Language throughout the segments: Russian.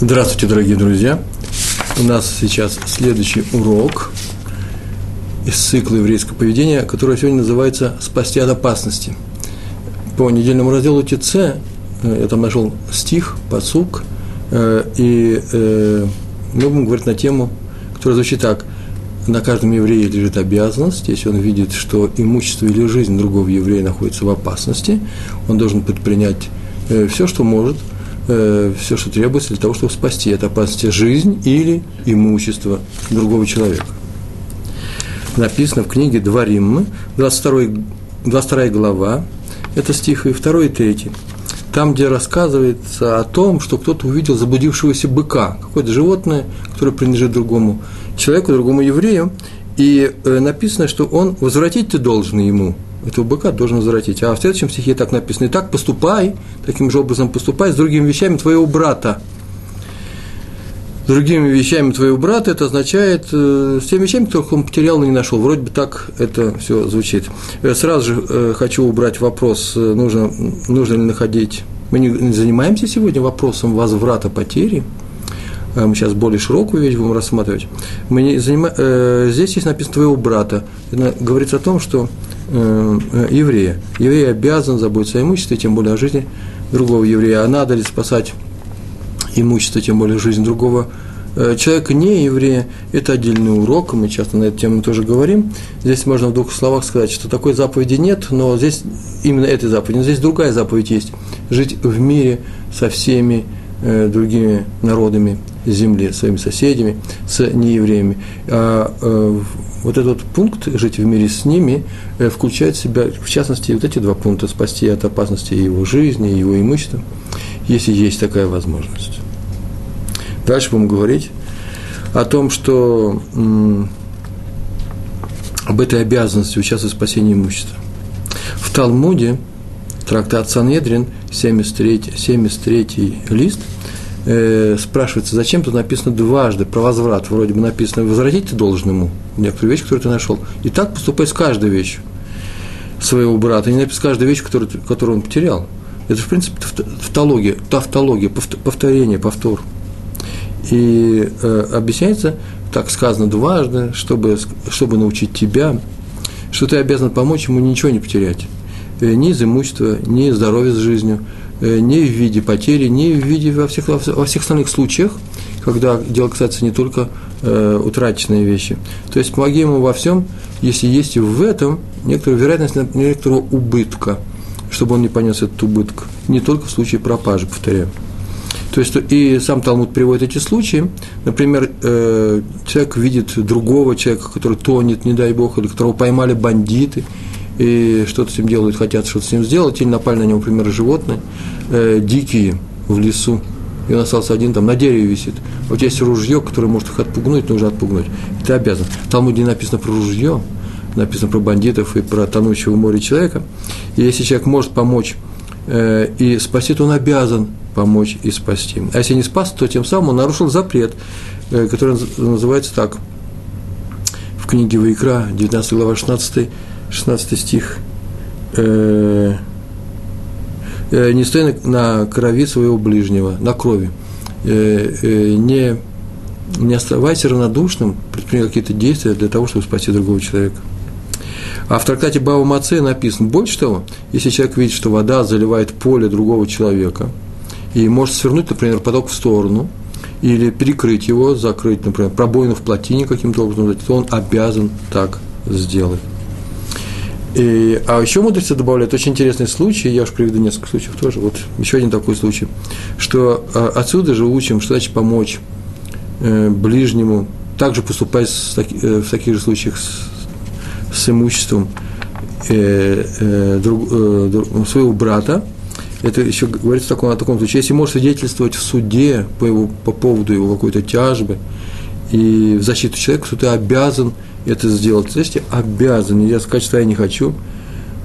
Здравствуйте, дорогие друзья! У нас сейчас следующий урок из цикла еврейского поведения, который сегодня называется «Спасти от опасности». По недельному разделу ТЦ э, я там нашел стих, подсук, э, и э, мы будем говорить на тему, которая звучит так. На каждом еврее лежит обязанность, если он видит, что имущество или жизнь другого еврея находится в опасности, он должен предпринять все, что может – э, все, что требуется для того, чтобы спасти. От опасности жизнь или имущество другого человека. Написано в книге «Два Риммы», 22, 22 глава, это стих и 2 и 3, там, где рассказывается о том, что кто-то увидел заблудившегося быка, какое-то животное, которое принадлежит другому человеку, другому еврею, и э, написано, что он возвратить ты должен ему – этого быка должен возвратить. А в следующем стихе так написано, и так поступай, таким же образом поступай с другими вещами твоего брата. С другими вещами твоего брата это означает э, с теми вещами, которых он потерял, но не нашел. Вроде бы так это все звучит. Э, сразу же э, хочу убрать вопрос, э, нужно, нужно ли находить. Мы не занимаемся сегодня вопросом возврата потери, э, мы сейчас более широкую вещь будем рассматривать. Мы не занима... здесь есть написано твоего брата. Это говорится о том, что Э, э, еврея. Еврей обязан заботиться о имуществе, тем более о жизни другого еврея. А надо ли спасать имущество, тем более жизнь другого э, человека не еврея, это отдельный урок, мы часто на эту тему тоже говорим. Здесь можно в двух словах сказать, что такой заповеди нет, но здесь именно этой заповеди, но здесь другая заповедь есть – жить в мире со всеми другими народами земли, своими соседями, с неевреями. А вот этот пункт «жить в мире с ними» э, включает в себя, в частности, вот эти два пункта – спасти от опасности его жизни, его имущества, если есть такая возможность. Дальше будем говорить о том, что об этой обязанности участвовать в спасении имущества. В Талмуде, трактат Санедрин, 73, 73 лист – э, спрашивается, зачем тут написано дважды про возврат? Вроде бы написано, возвратить ты должен ему некоторую вещь, которую ты нашел. И так поступай с каждой вещью своего брата. Не написано каждую вещь, которую, которую он потерял. Это, в принципе, тавтология, тавтология, повторение, повтор. И э, объясняется, так сказано дважды, чтобы, чтобы научить тебя, что ты обязан помочь ему ничего не потерять. Э, ни из имущества, ни здоровья с жизнью, не в виде потери, не в виде во всех, во всех остальных случаях, когда дело касается не только э, утраченные вещи. То есть помоги ему во всем, если есть в этом некоторая вероятность некоторого убытка, чтобы он не понес этот убыток. Не только в случае пропажи, повторяю. То есть и сам Талмуд приводит эти случаи. Например, э, человек видит другого человека, который тонет, не дай бог, или которого поймали бандиты, и что-то с ним делают, хотят что-то с ним сделать, или напали на него, например, животные, э, дикие в лесу, и он остался один, там на дереве висит. Вот есть ружье, которое может их отпугнуть, нужно отпугнуть. И ты обязан. В Талмуде написано про ружье, написано про бандитов и про тонущего море человека. И если человек может помочь э, и спасти, то он обязан помочь и спасти. А если не спас, то тем самым он нарушил запрет, э, который называется так. В книге Вайкра, 19 глава, 16 16 стих, э, э, не стой на, крови своего ближнего, на крови, э, не, не оставайся равнодушным, предпринимай какие-то действия для того, чтобы спасти другого человека. А в трактате Бава Маце написано, больше того, если человек видит, что вода заливает поле другого человека, и может свернуть, например, поток в сторону, или перекрыть его, закрыть, например, пробоину в плотине каким-то образом, то он обязан так сделать. И, а еще мудрецы добавляют очень интересный случай, я уж приведу несколько случаев тоже, вот еще один такой случай, что а, отсюда же учим, что значит помочь э, ближнему, также поступать с, э, в таких же случаях с, с имуществом э, э, друг, э, друг, своего брата, это еще говорится таком, о таком случае, если может свидетельствовать в суде по, его, по поводу его какой-то тяжбы и в защиту человека, то ты обязан это сделать. Есть обязан, нельзя сказать, что я не хочу.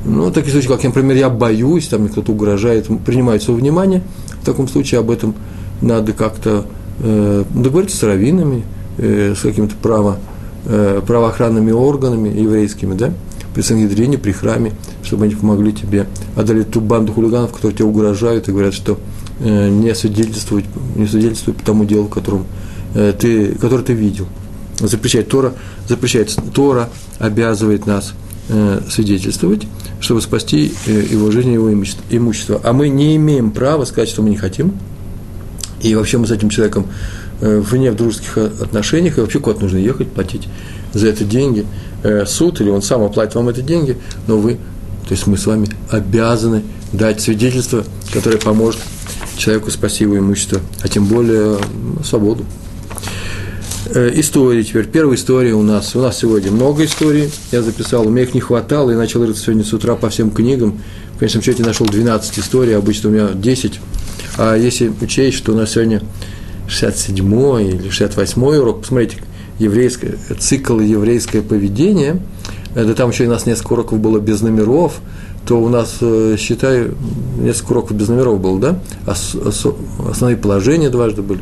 Ну, такие случаи, как, например, я боюсь, там мне кто-то угрожает, принимает свое внимание. В таком случае об этом надо как-то э, договориться с раввинами, э, с какими-то право, э, правоохранными органами еврейскими, да, при Сангидрине, при храме, чтобы они помогли тебе одолеть ту банду хулиганов, которые тебе угрожают и говорят, что не свидетельствовать, не свидетельствовать по тому делу, которым ты, который ты видел. Запрещает Тора, запрещает Тора, обязывает нас свидетельствовать, чтобы спасти его жизнь и его имущество. А мы не имеем права сказать, что мы не хотим. И вообще мы с этим человеком вне в дружеских отношениях, и вообще куда-то нужно ехать, платить за это деньги, суд, или он сам оплатит вам эти деньги, но вы то есть мы с вами обязаны дать свидетельство, которое поможет человеку спасти его имущество, а тем более свободу. Э, истории теперь. Первая история у нас. У нас сегодня много историй. Я записал, у меня их не хватало, и начал рыться сегодня с утра по всем книгам. В конечном счете нашел 12 историй, обычно у меня 10. А если учесть, что у нас сегодня 67 или 68 урок, посмотрите, еврейское, цикл еврейское поведение – да там еще у нас несколько уроков было без номеров, то у нас, э, считай, несколько уроков без номеров было, да? Основные положения дважды были.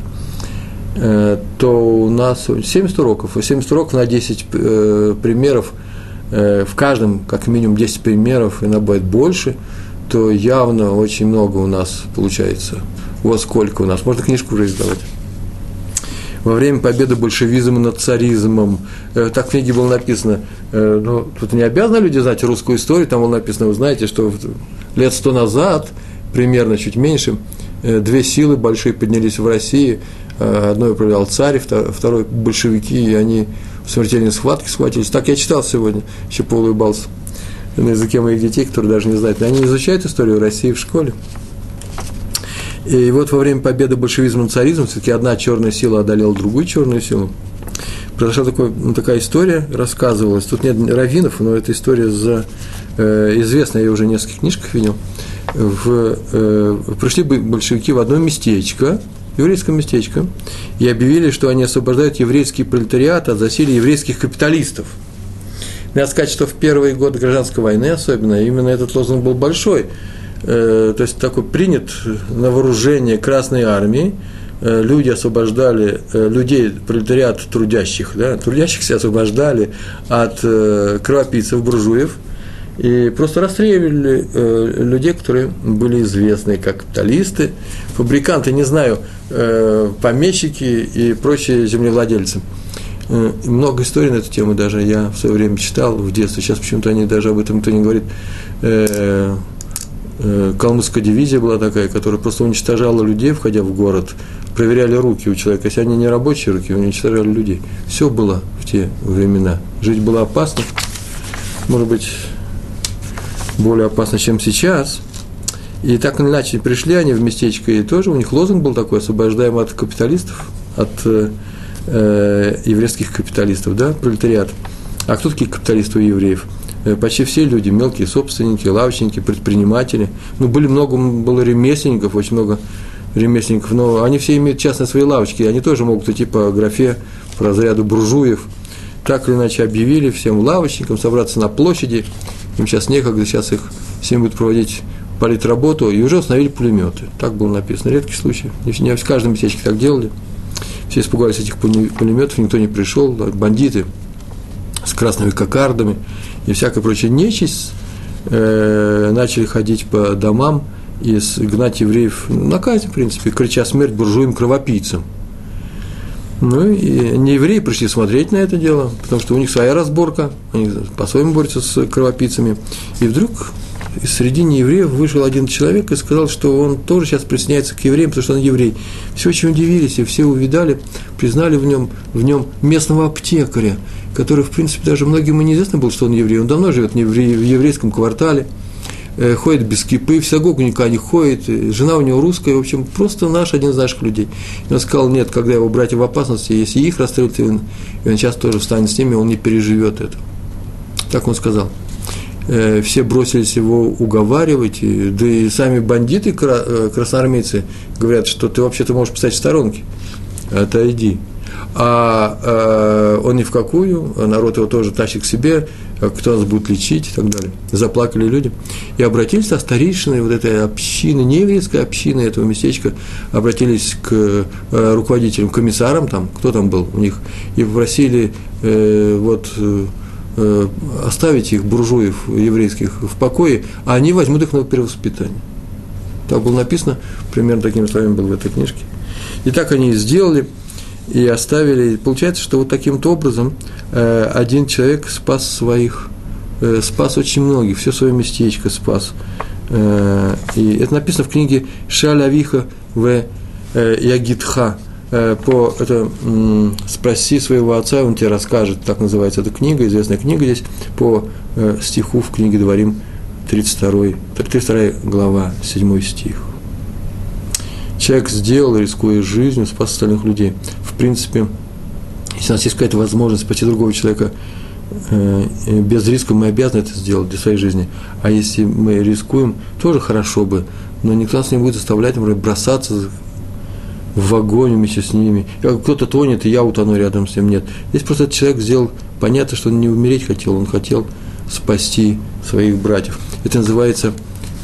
Э, то у нас 70 уроков, и 70 уроков на 10 э, примеров, в каждом как минимум 10 примеров, иногда бывает больше, то явно очень много у нас получается. Вот сколько у нас. Можно книжку уже издавать во время победы большевизма над царизмом. Э, так в книге было написано, э, ну, тут не обязаны люди знать русскую историю, там было написано, вы знаете, что лет сто назад, примерно чуть меньше, э, две силы большие поднялись в России, одной управлял царь, второй большевики, и они в смертельной схватке схватились. Так я читал сегодня, еще поулыбался на языке моих детей, которые даже не знают. Они изучают историю России в школе. И вот во время победы большевизма над царизмом все-таки одна черная сила одолела другую черную силу. Произошла такой, ну, такая история, рассказывалась. Тут нет раввинов, но эта история за, э, известная, я уже в нескольких книжках видел. В, э, пришли большевики в одно местечко, еврейское местечко, и объявили, что они освобождают еврейский пролетариат от засилия еврейских капиталистов. Надо сказать, что в первые годы гражданской войны особенно именно этот лозунг был большой – Э, то есть такой принят на вооружение Красной Армии, э, люди освобождали э, людей, пролетариат трудящих, да, трудящихся освобождали от кровопийцев, буржуев, и просто расстреливали людей, которые были известны как капиталисты, фабриканты, не знаю, помещики и прочие землевладельцы. Много историй на эту тему даже я в свое время читал в детстве, сейчас почему-то они даже об этом никто не говорит Э, калмыцкая дивизия была такая, которая просто уничтожала людей, входя в город, проверяли руки у человека. Если они не рабочие руки, уничтожали людей. Все было в те времена. Жить было опасно. Может быть, более опасно, чем сейчас. И так или иначе пришли они в местечко, и тоже у них лозунг был такой, освобождаем от капиталистов, от э, э еврейских капиталистов, да, пролетариат. А кто такие капиталисты у евреев? Э, почти все люди, мелкие собственники, лавочники, предприниматели. Ну, были много, было ремесленников, очень много ремесленников, но они все имеют частные свои лавочки, и они тоже могут идти по графе, по разряду буржуев. Так или иначе объявили всем лавочникам собраться на площади, им сейчас некогда, сейчас их всем будут проводить политработу, и уже установили пулеметы. Так было написано. Редкий случай. Не в каждом местечке так делали. Все испугались этих пулеметов, никто не пришел, бандиты с красными кокардами и всякая прочая нечисть э, начали ходить по домам и гнать евреев на казнь, в принципе, крича смерть буржуям кровопийцам. Ну и не евреи пришли смотреть на это дело, потому что у них своя разборка, они по-своему борются с кровопийцами. И вдруг среди неевреев вышел один человек и сказал, что он тоже сейчас присоединяется к евреям, потому что он еврей. Все очень удивились, и все увидали, признали в нем, в нем местного аптекаря, который, в принципе, даже многим и неизвестно был, что он еврей. Он давно живет в еврейском квартале, ходит без кипы, в синагогу никогда не ходит, жена у него русская, в общем, просто наш, один из наших людей. И он сказал, нет, когда его братья в опасности, если их расстреляют, и он, и он сейчас тоже встанет с ними, он не переживет это. Так он сказал. Э, все бросились его уговаривать, да и сами бандиты, э, красноармейцы, говорят, что ты вообще-то можешь писать в сторонке, отойди. А э, он ни в какую, народ его тоже тащит к себе, кто нас будет лечить и так далее. Заплакали люди. И обратились со старейшиной вот этой общины, не еврейской общины этого местечка, обратились к э, руководителям, комиссарам там, кто там был у них, и попросили э, вот э, оставить их, буржуев еврейских, в покое, а они возьмут их на перевоспитание. Так было написано, примерно такими словами было в этой книжке. И так они и сделали, и оставили. Получается, что вот таким-то образом э, один человек спас своих, э, спас очень многих, все свое местечко спас. Э, и это написано в книге Шалявиха в э, Ягидха. Э, по это спроси своего отца, он тебе расскажет, так называется эта книга, известная книга здесь, по э, стиху в книге Дворим 32, 32 глава, 7 стих. Человек сделал, рискуя жизнью, спас остальных людей. Принципе, если у нас есть какая-то возможность спасти другого человека э, без риска, мы обязаны это сделать для своей жизни. А если мы рискуем, тоже хорошо бы, но никто нас не будет заставлять, например, бросаться в огонь вместе с ними. Кто-то тонет, и я утону рядом с ним. Нет. Здесь просто этот человек сделал, понятно, что он не умереть хотел, он хотел спасти своих братьев. Это называется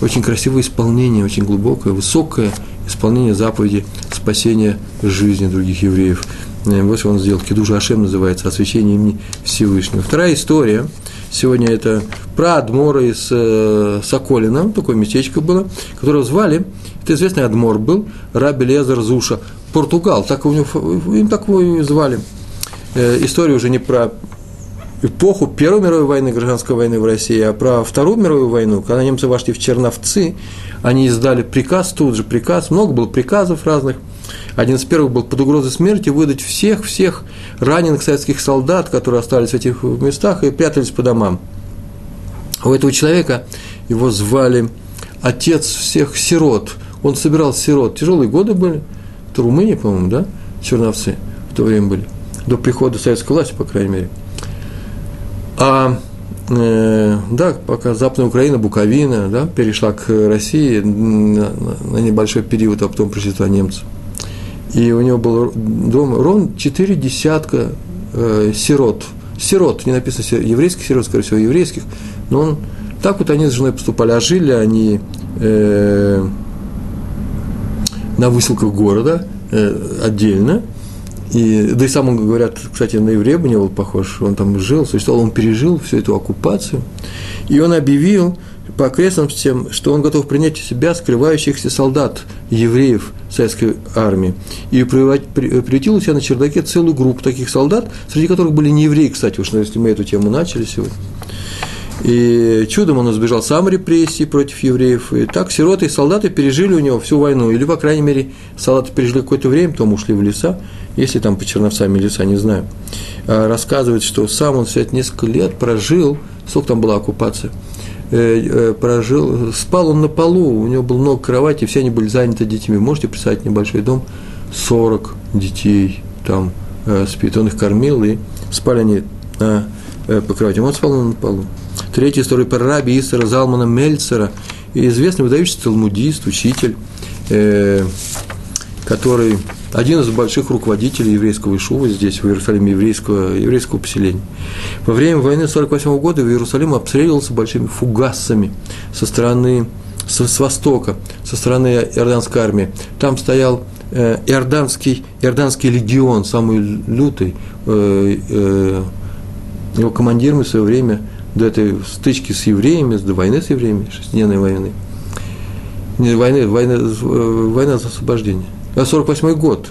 очень красивое исполнение, очень глубокое, высокое исполнение заповеди спасения жизни других евреев. Э, вот что он сделал. Кедуша Ашем называется, освящение имени Всевышнего. Вторая история. Сегодня это про Адмора из э, Соколина, такое местечко было, которого звали, это известный Адмор был, Раби Лезер Зуша, Португал, так у него, им так его и звали. Э, история уже не про эпоху Первой мировой войны, гражданской войны в России, а про Вторую мировую войну, когда немцы вошли в Черновцы, они издали приказ, тут же приказ, много было приказов разных. Один из первых был под угрозой смерти выдать всех-всех раненых советских солдат, которые остались в этих местах и прятались по домам. У этого человека его звали отец всех сирот. Он собирал сирот. Тяжелые годы были. Это Румыния, по-моему, да? Черновцы в то время были. До прихода советской власти, по крайней мере. А э, да, пока Западная Украина, Буковина, да, перешла к России на, небольшой период, а потом пришли туда немцы. И у него был дом ровно четыре десятка э, сирот. Сирот, не написано еврейских сирот, скорее всего, еврейских, но он, так вот они с женой поступали, а жили они э, на выселках города э, отдельно – и, да и сам он, говорят, кстати, на еврея бы не был похож, он там жил, существовал, он пережил всю эту оккупацию. И он объявил по окрестностям, что он готов принять у себя скрывающихся солдат, евреев советской армии. И приютил у себя на чердаке целую группу таких солдат, среди которых были не евреи, кстати, уж если мы эту тему начали сегодня. И чудом он избежал сам репрессий против евреев. И так сироты и солдаты пережили у него всю войну. Или, по крайней мере, солдаты пережили какое-то время, потом ушли в леса. Если там по Черновцам леса, не знаю. А рассказывает, что сам он все несколько лет прожил, сколько там была оккупация, э, э, прожил, спал он на полу, у него было много кровати, все они были заняты детьми. Можете представить небольшой дом, 40 детей там э, спит. Он их кормил, и спали они на, по кровати. Он спал на полу. Третья история про раби Исара Залмана Мельцера, известный выдающийся талмудист, учитель, который один из больших руководителей еврейского Ишува здесь, в Иерусалиме, еврейского, еврейского поселения. Во время войны 1948 года в Иерусалим обстреливался большими фугасами со стороны, с, с востока, со стороны иорданской армии. Там стоял э, иорданский, иорданский легион, самый лютый, э, э, его командиром в свое время – до этой стычки с евреями, до войны с евреями, шестидневной войны, не войны, война, война за освобождение, а 48 год,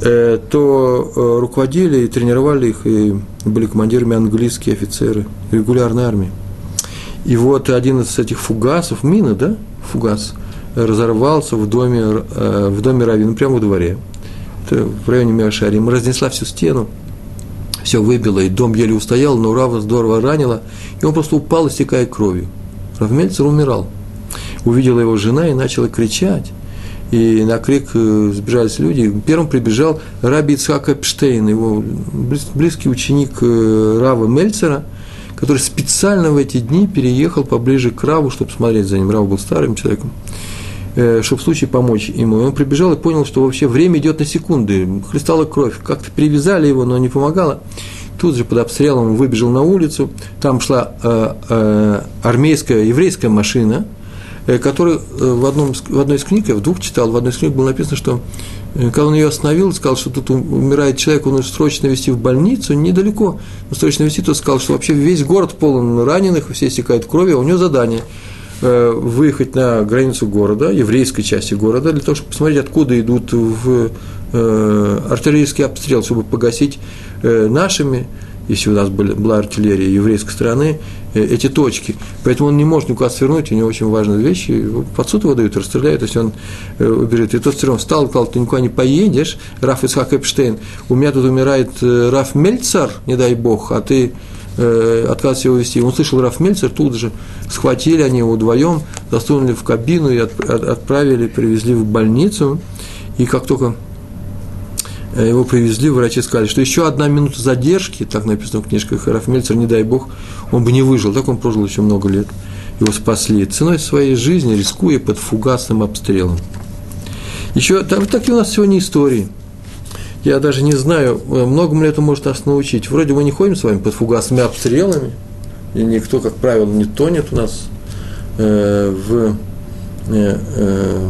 э, то э, руководили и тренировали их, и были командирами английские офицеры регулярной армии. И вот один из этих фугасов, мина, да, фугас, разорвался в доме, э, в доме Равина, прямо во дворе, в районе Миашарим, разнесла всю стену, все выбило, и дом еле устоял, но Рава здорово ранило, и он просто упал, истекая кровью. Равмельцер умирал. Увидела его жена и начала кричать. И на крик э, сбежались люди. Первым прибежал Раби Ицхак Эпштейн, его близкий ученик э, Рава Мельцера, который специально в эти дни переехал поближе к Раву, чтобы смотреть за ним. Рав был старым человеком. Э, чтобы в случае помочь ему. И он прибежал и понял, что вообще время идет на секунды, хлестала кровь, как-то привязали его, но не помогало. Тут же под обстрелом выбежал на улицу, там шла э, э, армейская, еврейская машина, э, которая э, в, одном, в одной из книг, я в двух читал, в одной из книг было написано, что э, когда он ее остановил, сказал, что тут умирает человек, он нужно срочно везти в больницу, недалеко, но срочно везти, то сказал, что вообще весь город полон раненых, все истекают кровью, а у него задание – выехать на границу города, еврейской части города, для того, чтобы посмотреть, откуда идут в артиллерийский обстрел, чтобы погасить нашими, если у нас были, была артиллерия еврейской стороны, э, эти точки. Поэтому он не может никуда свернуть, у него очень важные вещи. Под суд его дают, расстреляют, если он э, уберет. И тот все равно встал сказал, ты никуда не поедешь, Раф Исхак Эпштейн, у меня тут умирает э, Раф Мельцар, не дай бог, а ты отказывается его вести. Он слышал Раф Мельцер, тут же схватили они его вдвоем, засунули в кабину и отправили, привезли в больницу. И как только его привезли, врачи сказали, что еще одна минута задержки, так написано в книжках Рафмельцер, не дай бог, он бы не выжил, так он прожил еще много лет. Его спасли ценой своей жизни, рискуя под фугасным обстрелом. Еще там такие у нас сегодня истории. Я даже не знаю, э, многому ли это может нас научить. Вроде мы не ходим с вами под фугасными обстрелами, и никто, как правило, не тонет у нас э, в, э, э,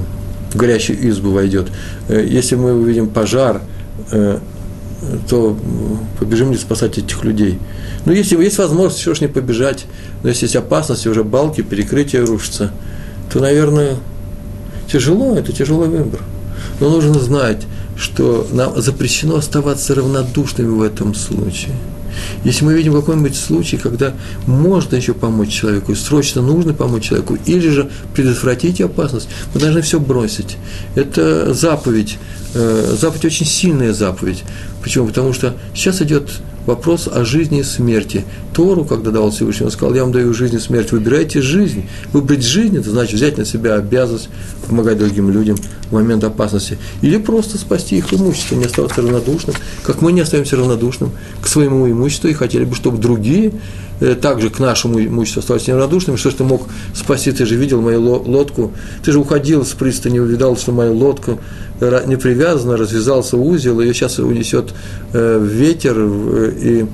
горящую избу войдет. Э, если мы увидим пожар, Э, то побежим ли спасать этих людей. Ну, если есть возможность, еще ж не побежать, но если есть опасность, уже балки, перекрытие рушится, то, наверное, тяжело, это тяжелый выбор. Но нужно знать, что нам запрещено оставаться равнодушными в этом случае. Если мы видим какой-нибудь случай, когда можно еще помочь человеку, срочно нужно помочь человеку, или же предотвратить опасность, мы должны все бросить. Это заповедь Э, заповедь очень сильная заповедь. Почему? Потому что сейчас идет вопрос о жизни и смерти. Тору, когда давал Всевышний, он сказал, я вам даю жизнь и смерть, выбирайте жизнь. Выбрать жизнь, это значит взять на себя обязанность помогать другим людям в момент опасности. Или просто спасти их имущество, не оставаться равнодушным, как мы не остаемся равнодушным к своему имуществу и хотели бы, чтобы другие также к нашему имуществу оставались неравнодушными, что ж ты мог спасти, ты же видел мою лодку, ты же уходил с пристани, увидал, что моя лодка не привязана, развязался узел, ее сейчас унесет э, ветер и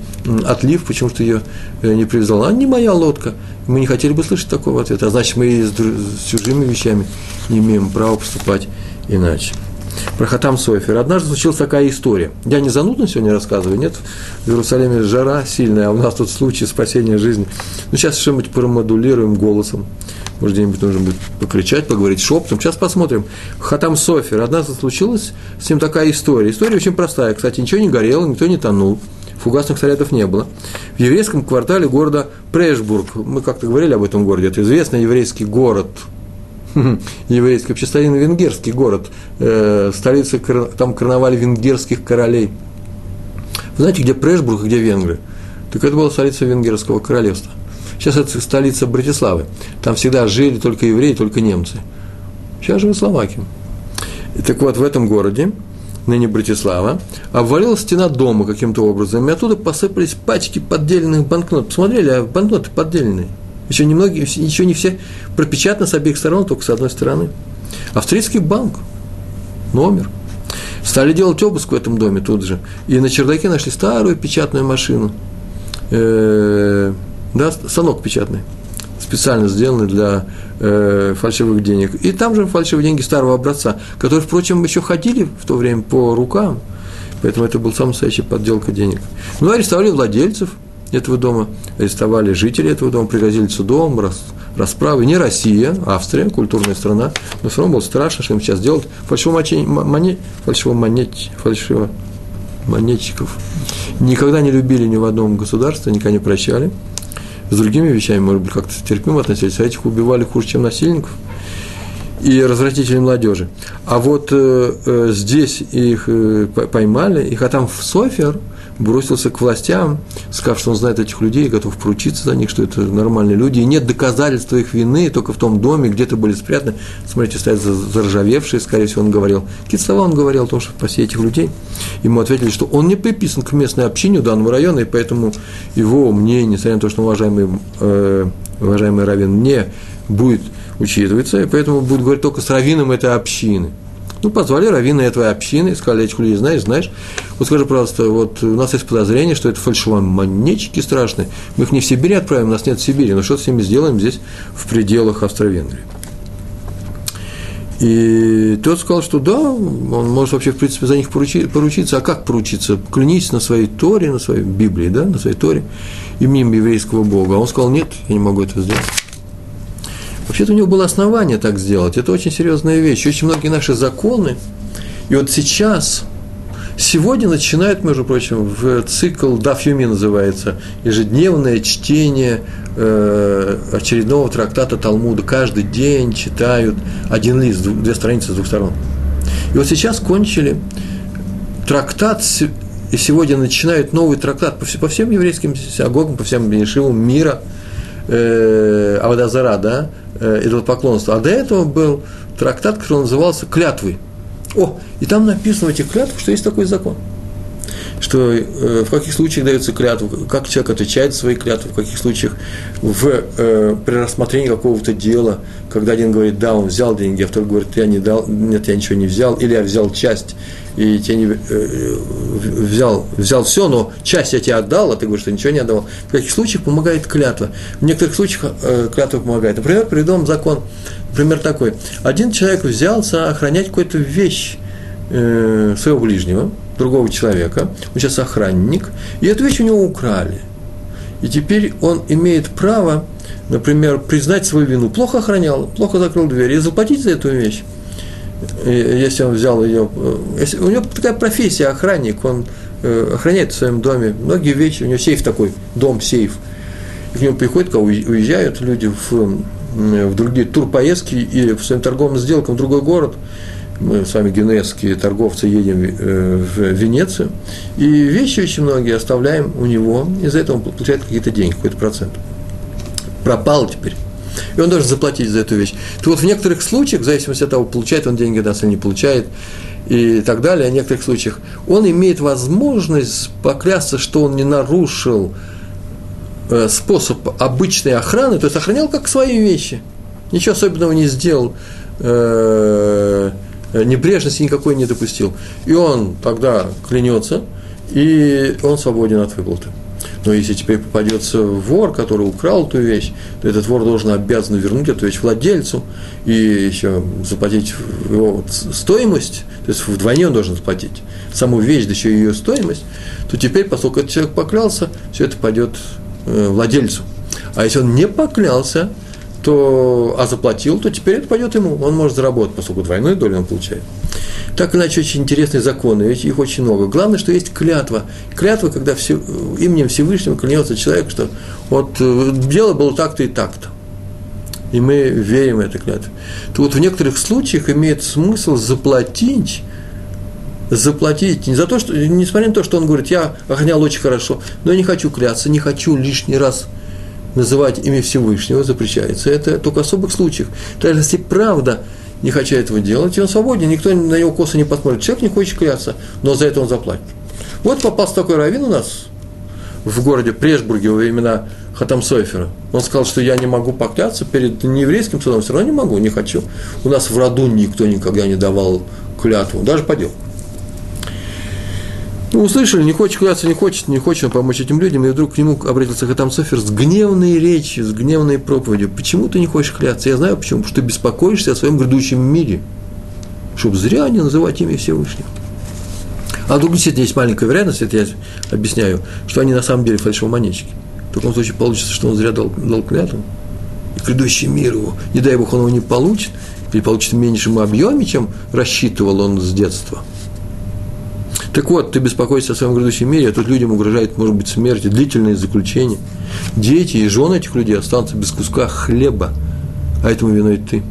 отлив, почему что ее э, не привязал. А не моя лодка. Мы не хотели бы слышать такого ответа, а значит, мы и с чужими вещами не имеем права поступать иначе про Хатам Софер. Однажды случилась такая история. Я не занудно сегодня рассказываю, нет? В Иерусалиме жара сильная, а у нас тут случай спасения жизни. Ну, сейчас что-нибудь промодулируем голосом. Может, где-нибудь нужно будет покричать, поговорить шепотом. Сейчас посмотрим. Хатам Софер. Однажды случилась с ним такая история. История очень простая. Кстати, ничего не горело, никто не тонул. Фугасных снарядов не было. В еврейском квартале города Прешбург, мы как-то говорили об этом городе, это известный еврейский город, еврейский, вообще старинный венгерский город, э, столица, там карнавали венгерских королей. Вы знаете, где Прешбург, где венгры? Так это была столица венгерского королевства. Сейчас это столица Братиславы. Там всегда жили только евреи, только немцы. Сейчас живут Словакия. И так вот, в этом городе, ныне Братислава, обвалилась стена дома каким-то образом, и оттуда посыпались пачки поддельных банкнот. Посмотрели, а банкноты поддельные – еще, немногие, еще не все пропечатаны с обеих сторон, только с одной стороны. Австрийский банк, номер. Стали делать обыск в этом доме тут же. И на чердаке нашли старую печатную машину. Э, да, станок печатный, специально сделанный для э, фальшивых денег. И там же фальшивые деньги старого образца, которые, впрочем, еще ходили в то время по рукам. Поэтому это был самый настоящая подделка денег. Ну, арестовали владельцев – этого дома, арестовали жителей этого дома, пригрозили судом, рас, расправы. Не Россия, Австрия, культурная страна, но все равно было страшно, что им сейчас делать. Фальшивомонет, фальшивомонет, фальшиво монетчиков никогда не любили ни в одном государстве, никогда не прощали. С другими вещами, может быть, как-то терпимо относились, а этих убивали хуже, чем насильников и развратителей молодежи. А вот э, э, здесь их э, поймали, их, а там в Софер – бросился к властям, сказав, что он знает этих людей, готов поручиться за них, что это нормальные люди, и нет доказательства их вины, только в том доме, где-то были спрятаны, смотрите, стоят заржавевшие, скорее всего, он говорил. Какие слова он говорил о том, что спаси этих людей? Ему ответили, что он не приписан к местной общине данного района, и поэтому его мнение, несмотря на то, что уважаемый, э, уважаемый равен не будет учитываться, и поэтому будет говорить только с раввином этой общины – ну, позвали раввина этой общины, сказали, этих людей знаешь, знаешь. Вот скажи, пожалуйста, вот у нас есть подозрение, что это фальшивомонетчики страшные. Мы их не в Сибирь отправим, у нас нет в Сибири, но что с ними сделаем здесь, в пределах Австро-Венгрии. И тот сказал, что да, он может вообще, в принципе, за них поручиться. А как поручиться? Клянись на своей Торе, на своей Библии, да, на своей Торе, именем еврейского Бога. А он сказал, нет, я не могу это сделать. Вообще-то у него было основание так сделать. Это очень серьезная вещь. Очень многие наши законы, и вот сейчас, сегодня начинают, между прочим, в цикл Дафьюми называется, ежедневное чтение э, очередного трактата Талмуда. Каждый день читают один лист, две страницы с двух сторон. И вот сейчас кончили трактат, и сегодня начинают новый трактат по, всем еврейским синагогам, по всем ешивам мира, э, Авадазара, да, э, идолопоклонства. А до этого был трактат, который назывался «Клятвы». О, и там написано в этих клятвах, что есть такой закон – что э, в каких случаях дается клятва, как человек отвечает свои клятвы, в каких случаях в, э, при рассмотрении какого-то дела, когда один говорит, да, он взял деньги, а второй говорит, я не дал, нет, я ничего не взял, или я взял часть, и тебе не, э, взял, взял все, но часть я тебе отдал, а ты говоришь, что ничего не отдавал. В каких случаях помогает клятва? В некоторых случаях э, клятва помогает. Например, приведу вам закон, например, такой. Один человек взялся охранять какую-то вещь э, своего ближнего, другого человека, он сейчас охранник, и эту вещь у него украли. И теперь он имеет право, например, признать свою вину. Плохо охранял, плохо закрыл дверь и заплатить за эту вещь. Если он взял ее, если, у него такая профессия охранник, он э, охраняет в своем доме многие вещи, у него сейф такой, дом, сейф. И к нему приходят, когда уезжают люди в, в другие турпоездки или в своим торговым сделкам в другой город, мы с вами генуэзские торговцы едем э, в Венецию, и вещи очень многие оставляем у него, и за это он получает какие-то деньги, какой-то процент. Пропал теперь. И он должен заплатить за эту вещь. То вот в некоторых случаях, в зависимости от того, получает он деньги, да, или не получает, и так далее, в некоторых случаях, он имеет возможность поклясться, что он не нарушил э, способ обычной охраны, то есть охранял как свои вещи, ничего особенного не сделал, Э, небрежности никакой не допустил. И он тогда клянется, и он свободен от выплаты. Но если теперь попадется вор, который украл эту вещь, то этот вор должен обязан вернуть эту вещь владельцу и еще заплатить его стоимость, то есть вдвойне он должен заплатить саму вещь, да еще ее стоимость, то теперь, поскольку этот человек поклялся, все это пойдет э, владельцу. А если он не поклялся, то, а заплатил, то теперь это пойдет ему, он может заработать, поскольку двойную долю он получает. Так иначе очень интересные законы, их очень много. Главное, что есть клятва. Клятва, когда все, именем Всевышнего клянется человек, что вот э, дело было так-то и так-то. И мы верим в это клятве. То вот в некоторых случаях имеет смысл заплатить заплатить не за то, что, несмотря на то, что он говорит, я охранял очень хорошо, но я не хочу кляться, не хочу лишний раз называть имя Всевышнего запрещается. Это только в особых случаях. Даже если правда не хочу этого делать, и он свободен, никто на него косо не посмотрит. Человек не хочет кляться, но за это он заплатит. Вот попался такой раввин у нас в городе Прешбурге во времена Хатам Сойфера. Он сказал, что я не могу покляться перед нееврейским судом, все равно не могу, не хочу. У нас в роду никто никогда не давал клятву, даже по делу. Ну, услышали, не хочет кляться, не хочет, не хочет помочь этим людям, и вдруг к нему обратился Хатам Софер с гневной речью, с гневной проповедью. Почему ты не хочешь кляться? Я знаю почему, потому что ты беспокоишься о своем грядущем мире, чтобы зря не называть имя Всевышнего. А вдруг действительно есть маленькая вероятность, это я объясняю, что они на самом деле фальшивомонетчики. В таком случае получится, что он зря дал, дал клятву. И грядущий мир его, не дай Бог, он его не получит, или получит в меньшем объеме, чем рассчитывал он с детства – так вот, ты беспокоишься о своем грядущем мире, а тут людям угрожает, может быть, смерть, длительное заключение. Дети и жены этих людей останутся без куска хлеба, а этому виной ты.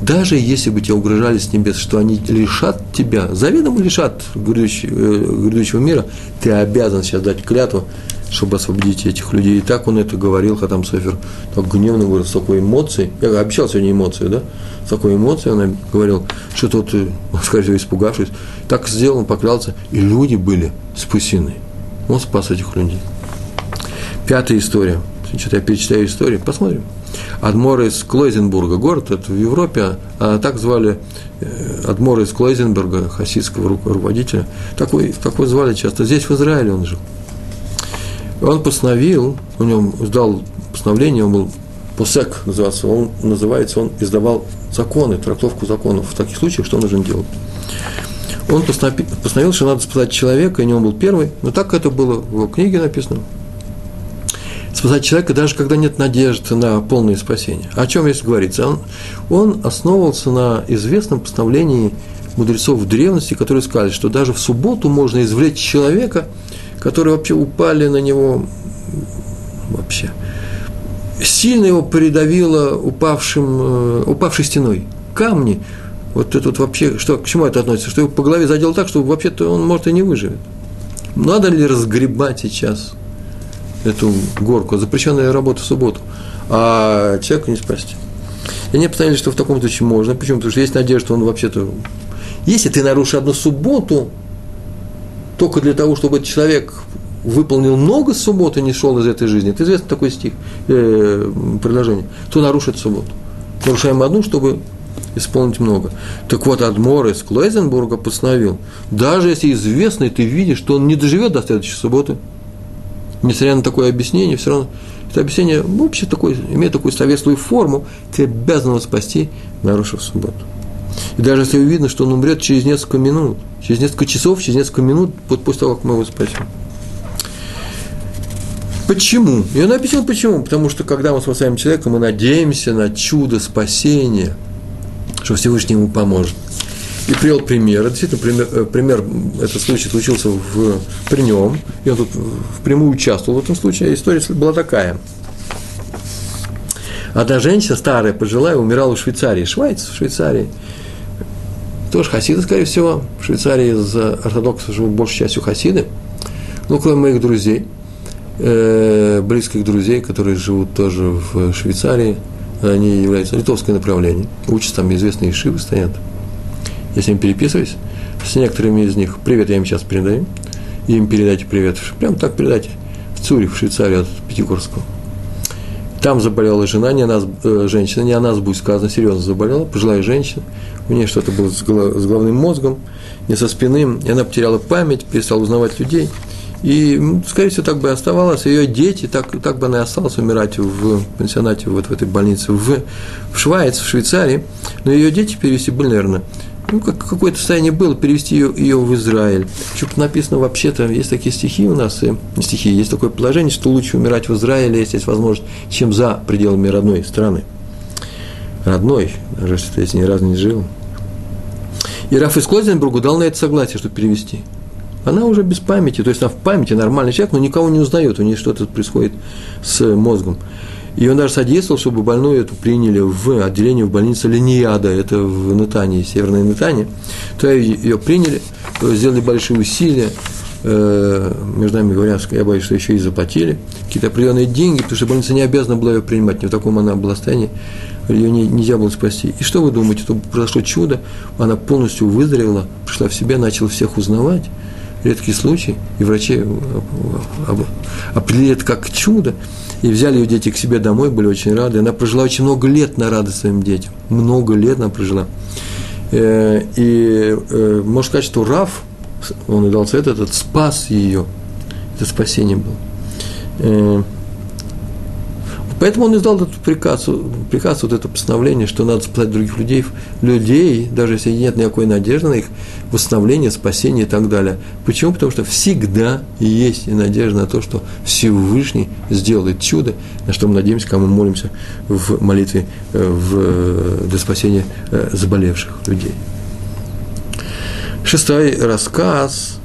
Даже если бы тебе угрожали с небес, что они лишат тебя, заведомо лишат грядущего, э, грядущего мира, ты обязан сейчас дать клятву, чтобы освободить этих людей. И так он это говорил, Хатам Софер, так гневно говорил, с такой эмоцией. Я обещал сегодня эмоцию, да? С такой эмоцией он говорил, что тот, э, скорее всего, испугавшись, так сделал, он поклялся, и люди были спасены. Он спас этих людей. Пятая история. Что-то я перечитаю историю, посмотрим. Адмор из Клойзенбурга, город, это в Европе, а так звали э, Адмор из Клойзенбурга, хасидского руководителя. Такой, такой звали часто. Здесь, в Израиле он жил. Он постановил, у него сдал постановление, он был посек называется, он называется, он издавал законы, трактовку законов в таких случаях, что нужно делать. Он постановил, что надо спасать человека, и не он был первый, но так это было в его книге написано. спасать человека, даже когда нет надежды на полное спасение. О чем здесь говорится? Он, он основывался на известном постановлении мудрецов в древности, которые сказали, что даже в субботу можно извлечь человека, который вообще упали на него вообще. Сильно его придавило упавшим, э, упавшей стеной. Камни, вот это вот вообще, что, к чему это относится? Что его по голове задел так, что вообще-то он, может, и не выживет. Надо ли разгребать сейчас эту горку? Запрещенная работа в субботу. А человека не спасти. И они постановили, что в таком случае можно. Почему? Потому что есть надежда, что он вообще-то... Если ты нарушишь одну субботу, только для того, чтобы этот человек выполнил много суббот и не шел из этой жизни, это известный такой стих, э, предложение, то нарушит субботу. Нарушаем одну, чтобы исполнить много. Так вот, Адмор из Клойзенбурга постановил, даже если известный, ты видишь, что он не доживет до следующей субботы, несмотря на такое объяснение, все равно это объяснение вообще такое, имеет такую советскую форму, ты обязан его спасти, нарушив субботу. И даже если видно, что он умрет через несколько минут, через несколько часов, через несколько минут, вот после того, как мы его спасем. Почему? И он объяснил почему. Потому что когда мы спасаем человека, мы надеемся на чудо спасения, что Всевышний ему поможет. И привел пример. Действительно, пример, э, пример этот случай случился в, при нем, и он тут впрямую участвовал в этом случае. А история была такая. Одна женщина, старая, пожилая, умирала в Швейцарии. Швайц в Швейцарии. Тоже хасиды, скорее всего. В Швейцарии из ортодоксов живут большей частью хасиды. Ну, кроме моих друзей – э, близких друзей, которые живут тоже в Швейцарии, они являются литовское направление, учатся там известные шивы стоят. Я с ними переписываюсь, с некоторыми из них, привет я им сейчас передаю, им передайте привет, прям так передайте, в Цюрих, в Швейцарии от Пятигорского. Там заболела жена, не она, э, женщина, не она, будет сказано, серьезно заболела, пожилая женщина, у нее что-то было с, головным мозгом, не со спины, и она потеряла память, перестала узнавать людей – и, скорее всего, так бы и оставалось. Ее дети, так, так бы она и осталась умирать в пансионате, вот в этой больнице в, в Швайц, в Швейцарии. Но ее дети перевести были, наверное, ну, как, какое-то состояние было, перевести ее, ее в Израиль. Что-то написано вообще-то, есть такие стихи у нас, и, стихи, есть такое положение, что лучше умирать в Израиле, если есть возможность, чем за пределами родной страны. Родной, даже если ты ни разу не жил. И Раф из Клозенбургу дал на это согласие, чтобы перевести – она уже без памяти, то есть она в памяти нормальный человек, но никого не узнает, у нее что-то происходит с мозгом. И он даже содействовал, чтобы больную эту приняли в отделение в больнице Линиада, это в Натании, северной Натане. То ее приняли, сделали большие усилия, э, между нами говоря, я боюсь, что еще и заплатили какие-то определенные деньги, потому что больница не обязана была ее принимать, не в таком она была состоянии, ее не, нельзя было спасти. И что вы думаете, то произошло чудо, она полностью выздоровела, пришла в себя, начала всех узнавать, редкий случай, и врачи определили это как чудо, и взяли ее дети к себе домой, были очень рады. Она прожила очень много лет на радость своим детям. Много лет она прожила. Э, и э, можно сказать, что Раф, он и дал совет этот, спас ее. Это спасение было. Поэтому он издал этот приказ, приказ, вот это постановление, что надо спасать других людей, людей, даже если нет никакой надежды на их восстановление, спасение и так далее. Почему? Потому что всегда есть надежда на то, что Всевышний сделает чудо, на что мы надеемся, когда мы молимся в молитве э, в, э, для спасения э, заболевших людей. Шестой рассказ,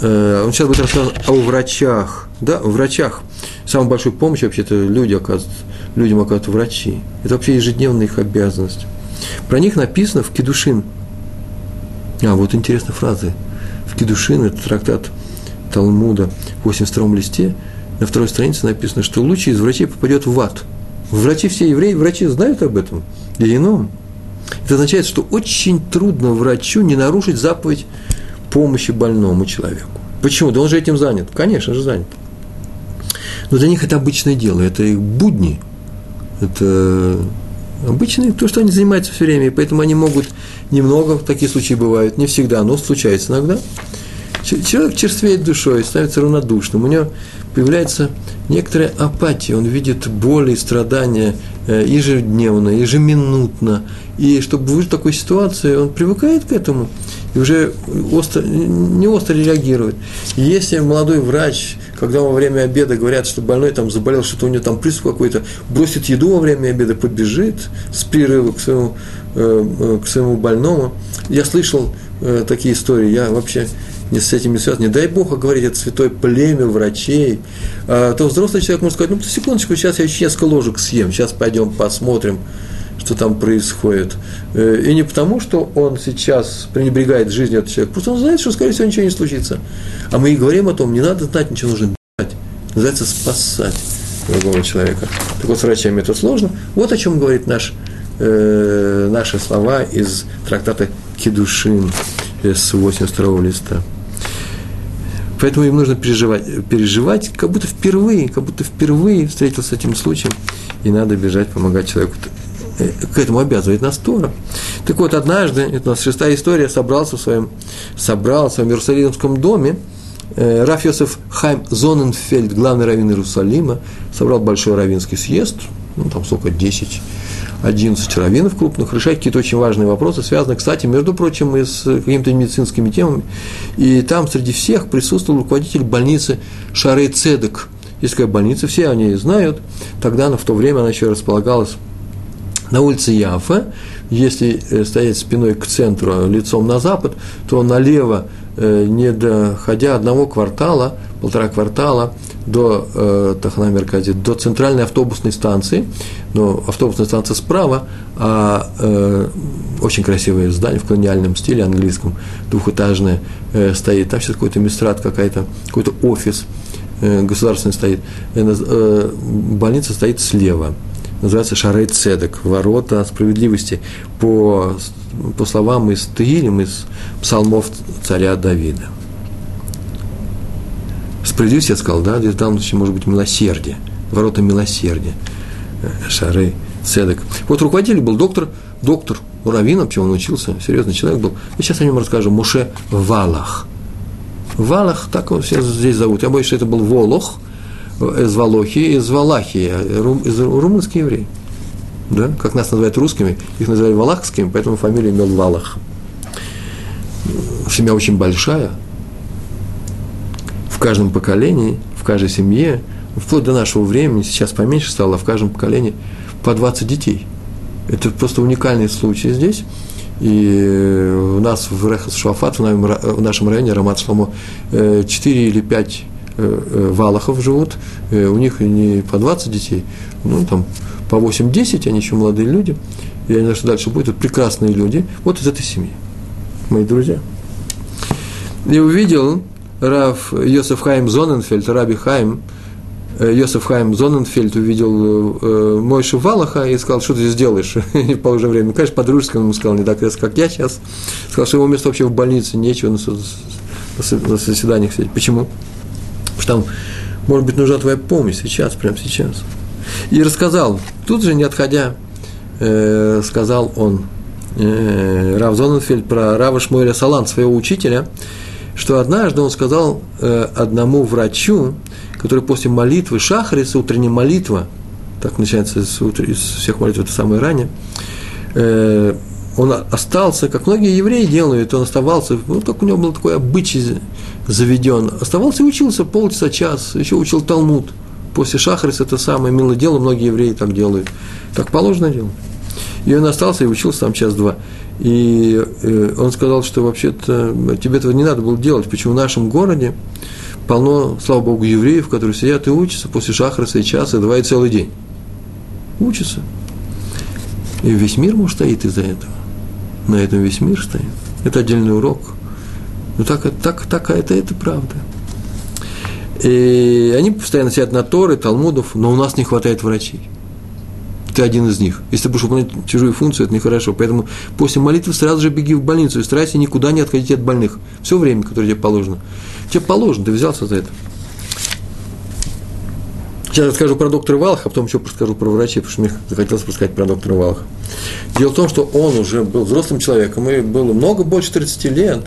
он сейчас будет рассказывать о врачах, да, о врачах – самую большую помощь вообще-то люди оказывают, людям оказывают врачи. Это вообще ежедневная их обязанность. Про них написано в Кедушин. А, вот интересная фраза. В Кедушин, это трактат Талмуда, в 82 листе, на второй странице написано, что лучший из врачей попадет в ад. Врачи все евреи, врачи знают об этом. Геном. Это означает, что очень трудно врачу не нарушить заповедь помощи больному человеку. Почему? Да он же этим занят. Конечно же занят. Но для них это обычное дело, это их будни, это обычное, то, что они занимаются все время, и поэтому они могут немного, такие случаи бывают, не всегда, но случается иногда. Человек черствеет душой, становится равнодушным, у него появляется некоторая апатия, он видит боли и страдания э, ежедневно, ежеминутно, и чтобы выжить в такой ситуации, он привыкает к этому, и уже остро, не остро реагирует. Если молодой врач, когда во время обеда говорят, что больной там заболел, что-то у него там приступ какой-то, бросит еду во время обеда, побежит с прерыва к своему, э, э, к своему больному. Я слышал э, такие истории, я вообще не с этим не связан, не дай Бог а говорить, это святой племя врачей, а, то взрослый человек может сказать, ну, секундочку, сейчас я еще несколько ложек съем, сейчас пойдем посмотрим, что там происходит. Э, и не потому, что он сейчас пренебрегает жизнью этого человека, просто он знает, что, скорее всего, ничего не случится. А мы и говорим о том, не надо знать, ничего нужно бежать. Называется спасать другого человека. Так вот, с врачами это сложно. Вот о чем говорит наш, э, наши слова из трактата Кедушин с 82 листа. Поэтому им нужно переживать, переживать, как будто впервые, как будто впервые встретился с этим случаем, и надо бежать, помогать человеку. Э, к этому обязывает нас Тора. Так вот, однажды, это у нас шестая история, собрался в своем, собрал в Иерусалимском доме, э, Хайм Зоненфельд, главный раввин Иерусалима, собрал большой раввинский съезд, ну, там сколько, 10 11 раввинов крупных, решать какие-то очень важные вопросы, связанные, кстати, между прочим, и с какими-то медицинскими темами. И там среди всех присутствовал руководитель больницы Шарей Цедек. Есть такая больница, все они знают. Тогда, она, в то время, она еще располагалась на улице Яфа. Если э, стоять спиной к центру, лицом на запад, то налево, э, не доходя одного квартала, полтора квартала, до э, Тахана до центральной автобусной станции, но автобусная станция справа, а э, очень красивое здание в колониальном стиле английском, двухэтажное э, стоит, там сейчас какой-то мистрат, какая-то, какой-то офис э, государственный стоит, э, э, больница стоит слева, называется Шарей Цедек, ворота справедливости, по, по словам из Тегилем, из псалмов царя Давида. Справедливость, я сказал, да, здесь в данном случае может быть милосердие, ворота милосердия, э, шары, цедок. Вот руководитель был доктор, доктор Равин, почему он учился, серьезный человек был. И сейчас о нем расскажем, Муше Валах. Валах, так его все здесь зовут. Я боюсь, что это был Волох из Волохи, из Валахии, из румынский еврей. Да? Как нас называют русскими, их называли валахскими, поэтому фамилия имел Валах. Семья очень большая, в каждом поколении, в каждой семье, вплоть до нашего времени, сейчас поменьше стало, в каждом поколении по 20 детей. Это просто уникальный случай здесь. И у нас в Рехас Шуафат, в нашем районе, Рамат Шломо, 4 э, или 5 э, э, валахов живут, у них не по 20 детей, ну, там, по 8-10, они еще молодые люди, не знаю, что дальше будет, это прекрасные люди, вот из этой семьи, мои друзья. И увидел, Рав Йосеф Хайм Зоненфельд, Раби Хайм, э, Йосеф Хайм Зоненфельд увидел э, Мойшу Валаха и сказал, что ты здесь делаешь в положенное время. Конечно, по-дружески он ему сказал, не так резко, как я сейчас. Сказал, что ему место вообще в больнице, нечего на, на заседаниях сидеть. Почему? Там, может быть, нужна твоя помощь сейчас, прямо сейчас. И рассказал, тут же, не отходя, э, сказал он, э, Рав Зоненфельд про Рава Шмуэля Салан, своего учителя, что однажды он сказал э, одному врачу, который после молитвы Шахарис, утренняя молитва, так начинается из, из всех молитв, это самое ранее, э, он остался, как многие евреи делают, он оставался, ну, как у него был такой обычай заведен, оставался и учился полчаса, час, еще учил Талмуд. После Шахариса это самое милое дело, многие евреи так делают. Так положено дело. И он остался и учился там час-два. И э, он сказал, что вообще-то тебе этого не надо было делать, почему в нашем городе полно, слава Богу, евреев, которые сидят и учатся после шахраса и часа, два и целый день. Учатся. И весь мир, может, стоит из-за этого. На этом весь мир стоит. Это отдельный урок. Ну, так, так, так это, это правда. И они постоянно сидят на Торы, Талмудов, но у нас не хватает врачей ты один из них. Если ты будешь выполнять чужую функцию, это нехорошо. Поэтому после молитвы сразу же беги в больницу и старайся никуда не отходить от больных. Все время, которое тебе положено. Тебе положено, ты взялся за это. Сейчас расскажу про доктора Валаха, а потом еще расскажу про врачей, потому что мне захотелось рассказать про доктора Валаха. Дело в том, что он уже был взрослым человеком, и было много больше 30 лет,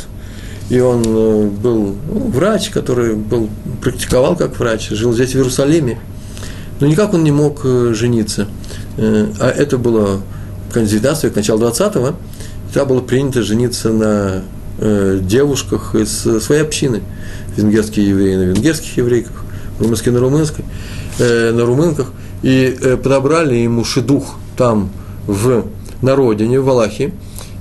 и он э, был ну, врач, который был, практиковал как врач, жил здесь, в Иерусалиме, но никак он не мог э, жениться – Э, а это было конец 19 века, начало 20-го, тогда было принято жениться на девушках из своей общины. Венгерские евреи на венгерских еврейках, румынские на румынской, э, на румынках. И э, подобрали ему шедух там, в, на родине, в Валахии.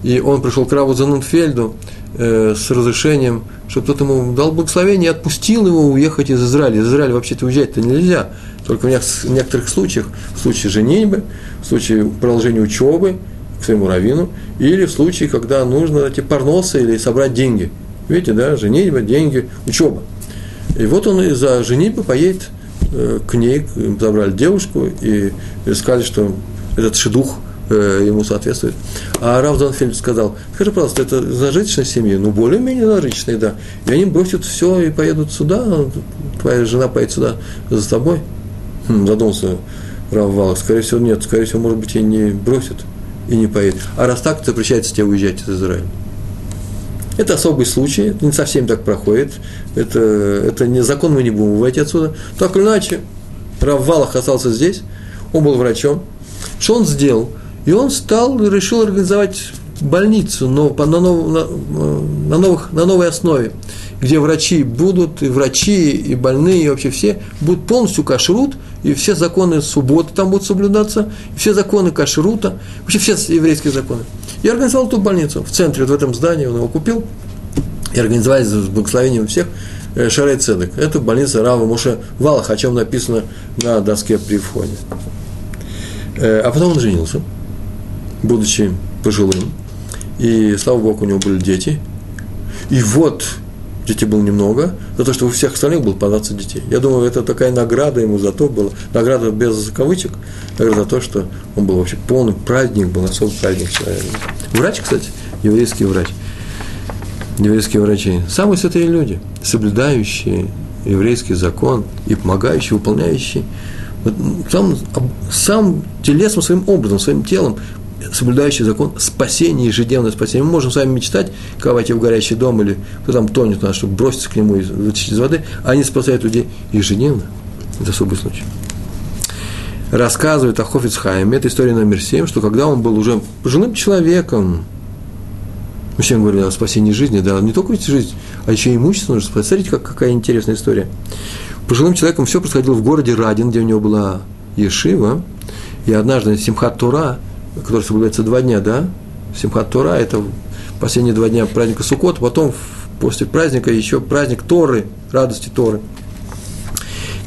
И он пришел к Раву Занунфельду э, с разрешением, чтобы тот ему дал благословение и отпустил его уехать из Израиля. Из Израиля вообще-то уезжать-то нельзя. Только в некоторых случаях, в случае женитьбы, в случае продолжения учебы к своему раввину, или в случае, когда нужно эти парносы или собрать деньги. Видите, да, женитьба, деньги, учеба. И вот он из-за женитьбы поедет э, к ней, забрали девушку и сказали, что этот шедух э, ему соответствует. А Рав Занфельд сказал, скажи, пожалуйста, это зажиточная семья? Ну, более-менее зажиточная, да. И они бросят все и поедут сюда, твоя жена поедет сюда за тобой. Хм, задумался Рав Валах. Скорее всего, нет. Скорее всего, может быть, и не бросит, и не поедет. А раз так, то запрещается тебе уезжать из Израиля. Это особый случай, не совсем так проходит. Это, это не закон, мы не будем выводить отсюда. Так или иначе, Рав Валах остался здесь, он был врачом. Что он сделал? И он стал, решил организовать больницу но, на, нов, на, на, новых, на новой основе где врачи будут, и врачи, и больные, и вообще все будут полностью кашрут, и все законы субботы там будут соблюдаться, и все законы кашрута, вообще все еврейские законы. Я организовал эту больницу в центре, вот в этом здании, он его купил, и организовали с благословением всех э, Шарей Цедек. Это больница Рава Муше Валах, о чем написано на доске при входе. Э, а потом он женился, будучи пожилым, и, слава Богу, у него были дети. И вот детей было немного, за то, что у всех остальных было по 20 детей. Я думаю, это такая награда ему за то была, награда без кавычек, награда за то, что он был вообще полный праздник, был особый праздник человека. Врач, кстати, еврейский врач, еврейские врачи, самые святые люди, соблюдающие еврейский закон и помогающие, выполняющие сам, сам телесом, своим образом, своим телом соблюдающий закон спасения, ежедневное спасение. Мы можем с вами мечтать, когда войти в горящий дом или кто там тонет, надо, чтобы броситься к нему и вытащить из воды, а они спасают людей ежедневно. Это особый случай. Рассказывает о Хофицхайме, это история номер семь, что когда он был уже пожилым человеком, мы сегодня говорили о спасении жизни, да, не только жизнь, а еще и имущество нужно спасать. Смотрите, как, какая интересная история. Пожилым человеком все происходило в городе Радин, где у него была Ешива, и однажды Симхат Тура – который соблюдается два дня, да, Симхат Тора, это последние два дня праздника Суккот, потом после праздника еще праздник Торы, радости Торы.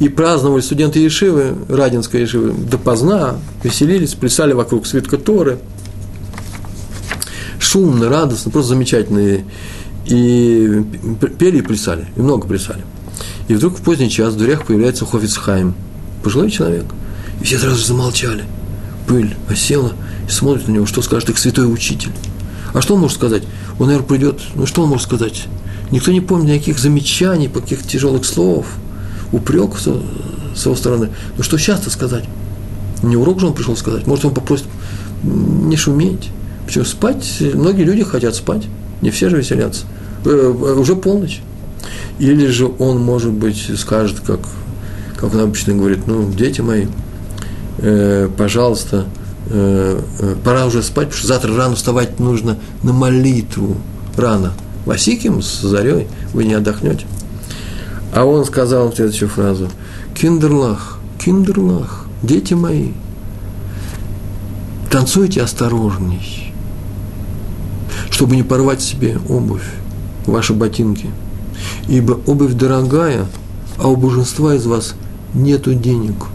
И праздновали студенты Ешивы, Радинской Ешивы, допоздна, веселились, плясали вокруг свитка Торы. Шумно, радостно, просто замечательные. И пели и плясали, и много плясали. И вдруг в поздний час в дверях появляется Хофицхайм, пожилой человек. И все сразу замолчали. Пыль осела, и смотрит на него, что скажет их святой учитель. А что он может сказать? Он, наверное, придет, ну что он может сказать? Никто не помнит никаких замечаний, каких тяжелых слов, упреков с его стороны. Ну что сейчас-то сказать? Не урок же он пришел сказать. Может, он попросит не шуметь. Почему спать? Многие люди хотят спать. Не все же веселятся. Э, э, уже полночь. Или же он, может быть, скажет, как, как он обычно говорит, ну, дети мои, э, пожалуйста, э, пора уже спать, потому что завтра рано вставать нужно на молитву. Рано. Васиким с зарей вы не отдохнете. А он сказал следующую фразу. Киндерлах, киндерлах, дети мои, танцуйте осторожней, чтобы не порвать себе обувь, ваши ботинки. Ибо обувь дорогая, а у божества из вас нету денег –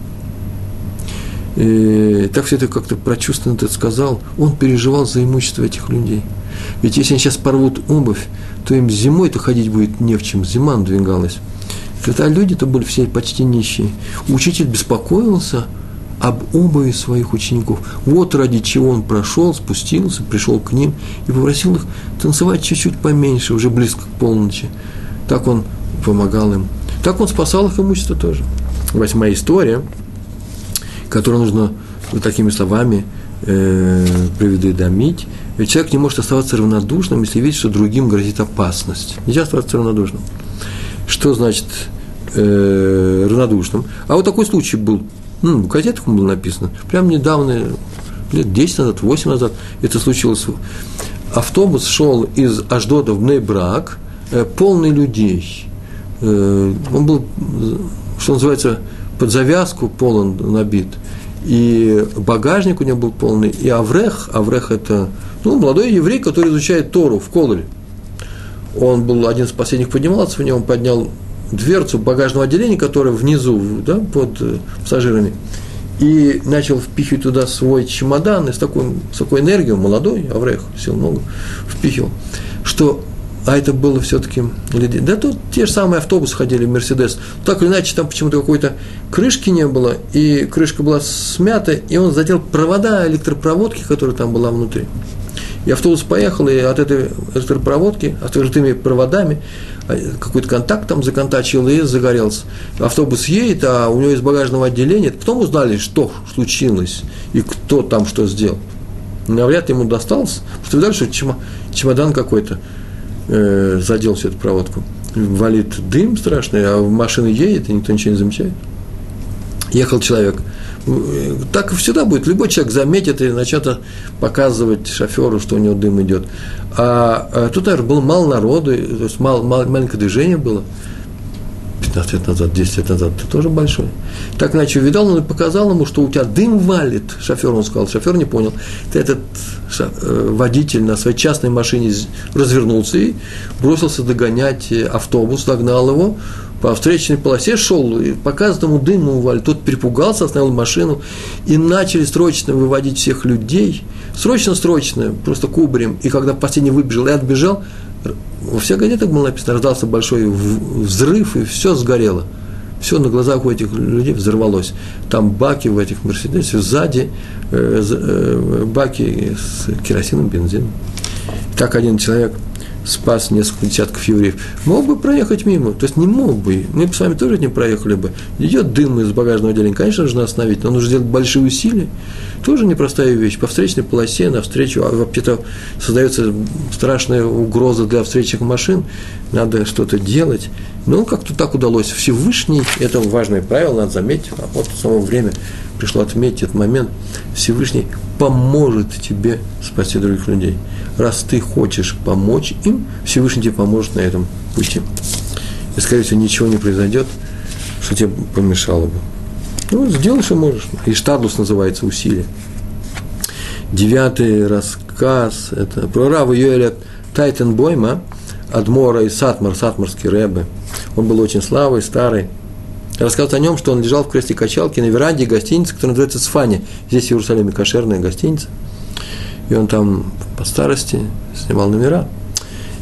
так все это как-то прочувственно это сказал, он переживал за имущество этих людей. Ведь если они сейчас порвут обувь, то им зимой-то ходить будет не в чем, зима надвигалась. Когда люди-то были все почти нищие. Учитель беспокоился об обуви своих учеников. Вот ради чего он прошел, спустился, пришел к ним и попросил их танцевать чуть-чуть поменьше, уже близко к полночи. Так он помогал им. Так он спасал их имущество тоже. Восьмая история – которую нужно вот такими словами э, предвидомить. Ведь человек не может оставаться равнодушным, если видит, что другим грозит опасность. Нельзя оставаться равнодушным. Что значит э, равнодушным? А вот такой случай был. Ну, в газетах было написано. Прямо недавно, лет 10 назад, 8 назад это случилось. автобус шел из Аждода в Нейбрак, э, полный людей. Э, он был, что называется, под завязку полон набит. И багажник у него был полный, и Аврех, Аврех это ну, молодой еврей, который изучает Тору в Колоре. Он был один из последних поднимался в нем, поднял дверцу багажного отделения, которое внизу, да, под э, пассажирами, и начал впихивать туда свой чемодан, и с такой, с такой энергией, молодой, Аврех, сил много, впихивал, что а это было все-таки людей. Да тут те же самые автобусы ходили, Мерседес. Так или иначе, там почему-то какой-то крышки не было, и крышка была смята, и он задел провода электропроводки, которая там была внутри. И автобус поехал, и от этой электропроводки, открытыми проводами, а, какой-то контакт там законтачил и загорелся. Автобус едет, а у него из багажного отделения, потом узнали, что случилось и кто там что сделал. Навряд ему что видали, что чемодан какой-то э, задел всю эту проводку. Валит дым страшный, а машина едет, и никто ничего не замечает. Ехал человек – так всегда будет. Любой человек заметит и начнет показывать шоферу, что у него дым идет. А, а тут, наверное, было мало народу, то есть мало, мало, маленькое движение было. 15 лет назад, 10 лет назад, ты тоже большой. Так иначе увидал, он и показал ему, что у тебя дым валит. Шофер, он сказал, шофер не понял. Ты этот э, водитель на своей частной машине развернулся и бросился догонять э, автобус, догнал его, по встречной полосе шел, и по каждому дыму валит. Тот перепугался, остановил машину, и начали срочно выводить всех людей. Срочно-срочно, просто кубарем. И когда последний выбежал и отбежал, во всех газетах было написано, раздался большой взрыв, и все сгорело. Все на глазах у этих людей взорвалось. Там баки в этих Мерседесе, сзади э, э, баки с керосином, бензином. Так один человек – спас несколько десятков евреев, мог бы проехать мимо, то есть не мог бы, мы бы с вами тоже не проехали бы. Идет дым из багажного отделения, конечно, нужно остановить, но нужно сделать большие усилия, тоже непростая вещь. По встречной полосе, навстречу, а вообще-то создается страшная угроза для встречных машин, надо что-то делать. Ну, как-то так удалось. Всевышний, это важное правило, надо заметить, а вот в само время пришло отметить этот момент, Всевышний поможет тебе спасти других людей раз ты хочешь помочь им, Всевышний тебе поможет на этом пути. И, скорее всего, ничего не произойдет, что тебе помешало бы. Ну, сделай, что можешь. И штадлус называется усилие. Девятый рассказ, это про Раву Йоэля Тайтенбойма, Адмора и Сатмар, Сатмарский Рэбе. Он был очень славый, старый. Рассказывает о нем, что он лежал в кресле качалки на веранде гостиницы, которая называется Сфани. Здесь в Иерусалиме кошерная гостиница – и он там по старости снимал номера.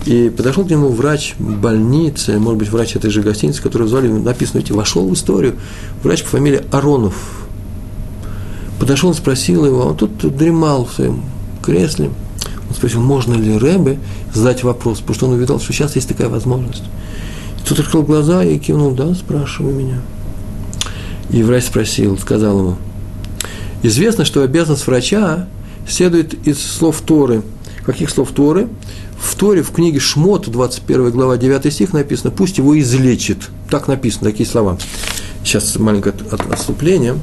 И подошел к нему врач больницы, может быть, врач этой же гостиницы, который звали, написано, видите, вошел в историю, врач по фамилии Аронов. Подошел, спросил его, он тут дремал в своем кресле. Он спросил, можно ли Рэбе задать вопрос, потому что он увидел, что сейчас есть такая возможность. И тут открыл глаза и кивнул, да, спрашивай меня. И врач спросил, сказал ему, известно, что обязанность врача следует из слов Торы. Каких слов Торы? В Торе, в книге Шмот, 21 глава, 9 стих написано, пусть его излечит. Так написано, такие слова. Сейчас маленькое отступление.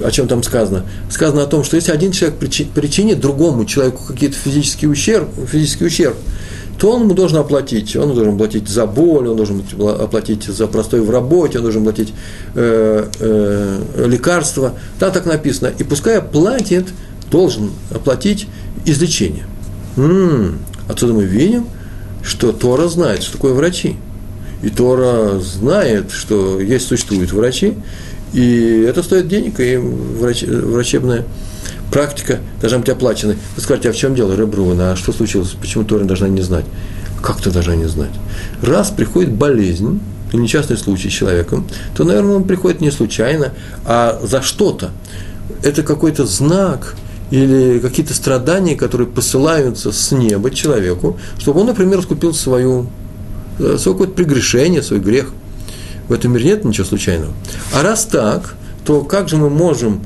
О чем там сказано? Сказано о том, что если один человек причинит другому человеку какие-то физический ущерб, физический ущерб, то он ему должен оплатить. Он должен оплатить за боль, он должен оплатить за простой в работе, он должен оплатить э, э, лекарства. Там так написано. И пускай платит должен оплатить излечение. М-м, отсюда мы видим, что Тора знает, что такое врачи. И Тора знает, что есть, существуют врачи, и это стоит денег, и врач, врачебная практика должна быть оплачена. Вы скажете, а в чем дело, Ребруван, а что случилось, почему Тора должна не знать? Как ты должна не знать? Раз приходит болезнь, или несчастный случай с человеком, то, наверное, он приходит не случайно, а за что-то. Это какой-то знак, или какие-то страдания, которые посылаются с неба человеку, чтобы он, например, искупил свою, э, свое какое-то прегрешение, свой грех. В этом мире нет ничего случайного. А раз так, то как же мы можем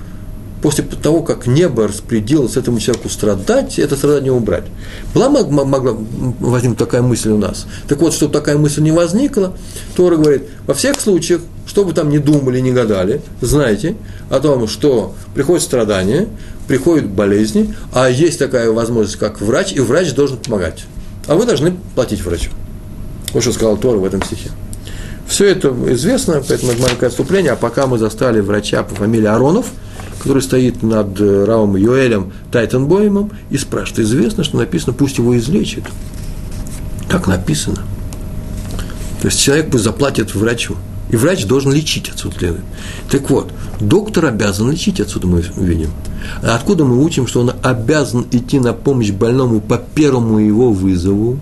после того, как небо распределилось этому человеку страдать, это страдание убрать. Была могла возникнуть такая мысль у нас. Так вот, чтобы такая мысль не возникла, Тора говорит, во всех случаях, что бы там ни думали, ни гадали, знайте о том, что приходит страдание, приходят болезни, а есть такая возможность, как врач, и врач должен помогать. А вы должны платить врачу. Вот что сказал Тор в этом стихе. Все это известно, поэтому это маленькое отступление. А пока мы застали врача по фамилии Аронов, который стоит над э, Равом Йоэлем Тайтенбоемом и спрашивает, известно, что написано, пусть его излечит. Как написано? То есть человек пусть заплатит врачу. И врач должен лечить отсюда следует. Так вот, доктор обязан лечить отсюда мы видим. А откуда мы учим, что он обязан идти на помощь больному по первому его вызову?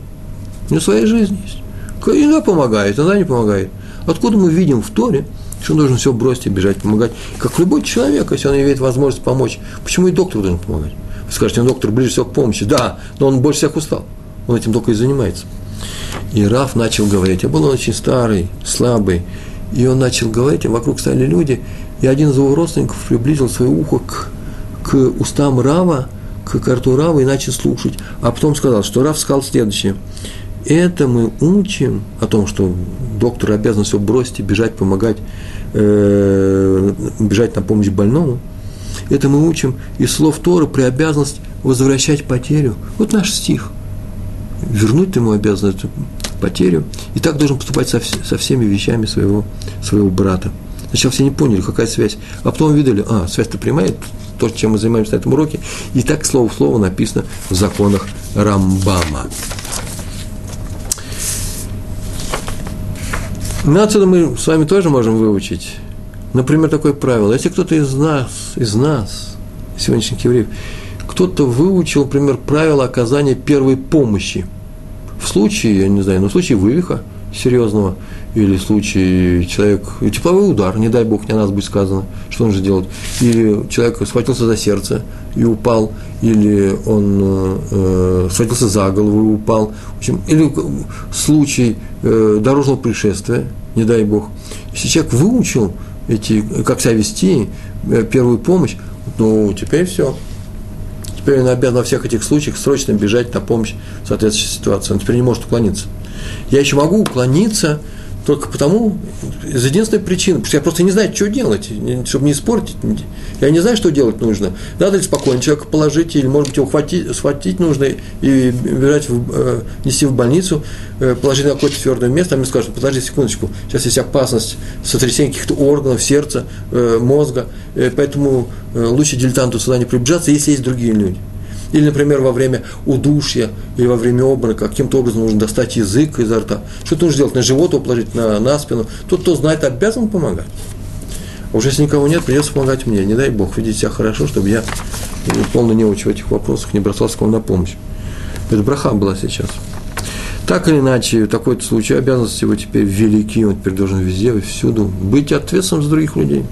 У него своя жизнь есть. Иногда помогает, иногда не помогает. Откуда мы видим в Торе, что он должен все бросить и бежать помогать? Как любой человек, если он имеет возможность помочь. Почему и доктор должен помогать? Вы скажете, ну, доктор ближе всего к помощи. Да, но он больше всех устал. Он этим только и занимается. И Раф начал говорить, а был он очень старый, слабый, и он начал говорить, а вокруг стали люди, и один из его родственников приблизил свое ухо к, к устам Рава, к карту Рава и начал слушать. А потом сказал, что Рав сказал следующее. Это мы учим о том, что доктор обязан все бросить и бежать, помогать, э, бежать на помощь больному. Это мы учим из слов Тора при обязанность возвращать потерю. Вот наш стих. Вернуть ему обязан эту потерю. И так должен поступать со, со всеми вещами своего, своего брата. Сначала все не поняли, какая связь. А потом увидели, а, связь-то прямая, то, чем мы занимаемся на этом уроке. И так слово в слово написано в законах Рамбама. Ну, отсюда мы с вами тоже можем выучить, например, такое правило. Если кто-то из нас, из нас, сегодняшних евреев, кто-то выучил, например, правило оказания первой помощи в случае, я не знаю, ну, в случае вывиха серьезного, или в человек, тепловой удар, не дай бог, не о нас будет сказано, что он же делает, или человек схватился за сердце и упал, или он э, схватился за голову и упал, в общем, или случай э, дорожного происшествия, не дай бог. Если человек выучил эти, как себя вести, э, первую помощь, ну, теперь все, Теперь он обязан во всех этих случаях срочно бежать на помощь в соответствующей ситуации. Он теперь не может уклониться. Я еще могу уклониться только потому, из единственной причины, потому что я просто не знаю, что делать, чтобы не испортить. Я не знаю, что делать нужно. Надо ли спокойно человека положить, или, может быть, его хватить, схватить нужно и бежать, в, э, нести в больницу, э, положить на какое-то твердое место, а мне скажут, подожди секундочку, сейчас есть опасность сотрясения каких-то органов, сердца, э, мозга, э, поэтому э, лучше дилетанту сюда не приближаться, если есть другие люди. Или, например, во время удушья или во время обморока каким-то образом нужно достать язык изо рта. Что ты нужно делать? На живот его положить, на, на спину. Тот, кто знает, обязан помогать. А уже если никого нет, придется помогать мне. Не дай Бог, ведите себя хорошо, чтобы я полно неуч в этих вопросах не бросался к вам на помощь. Это браха была сейчас. Так или иначе, такой случай обязанности его теперь велики, он теперь должен везде и всюду быть ответственным за других людей.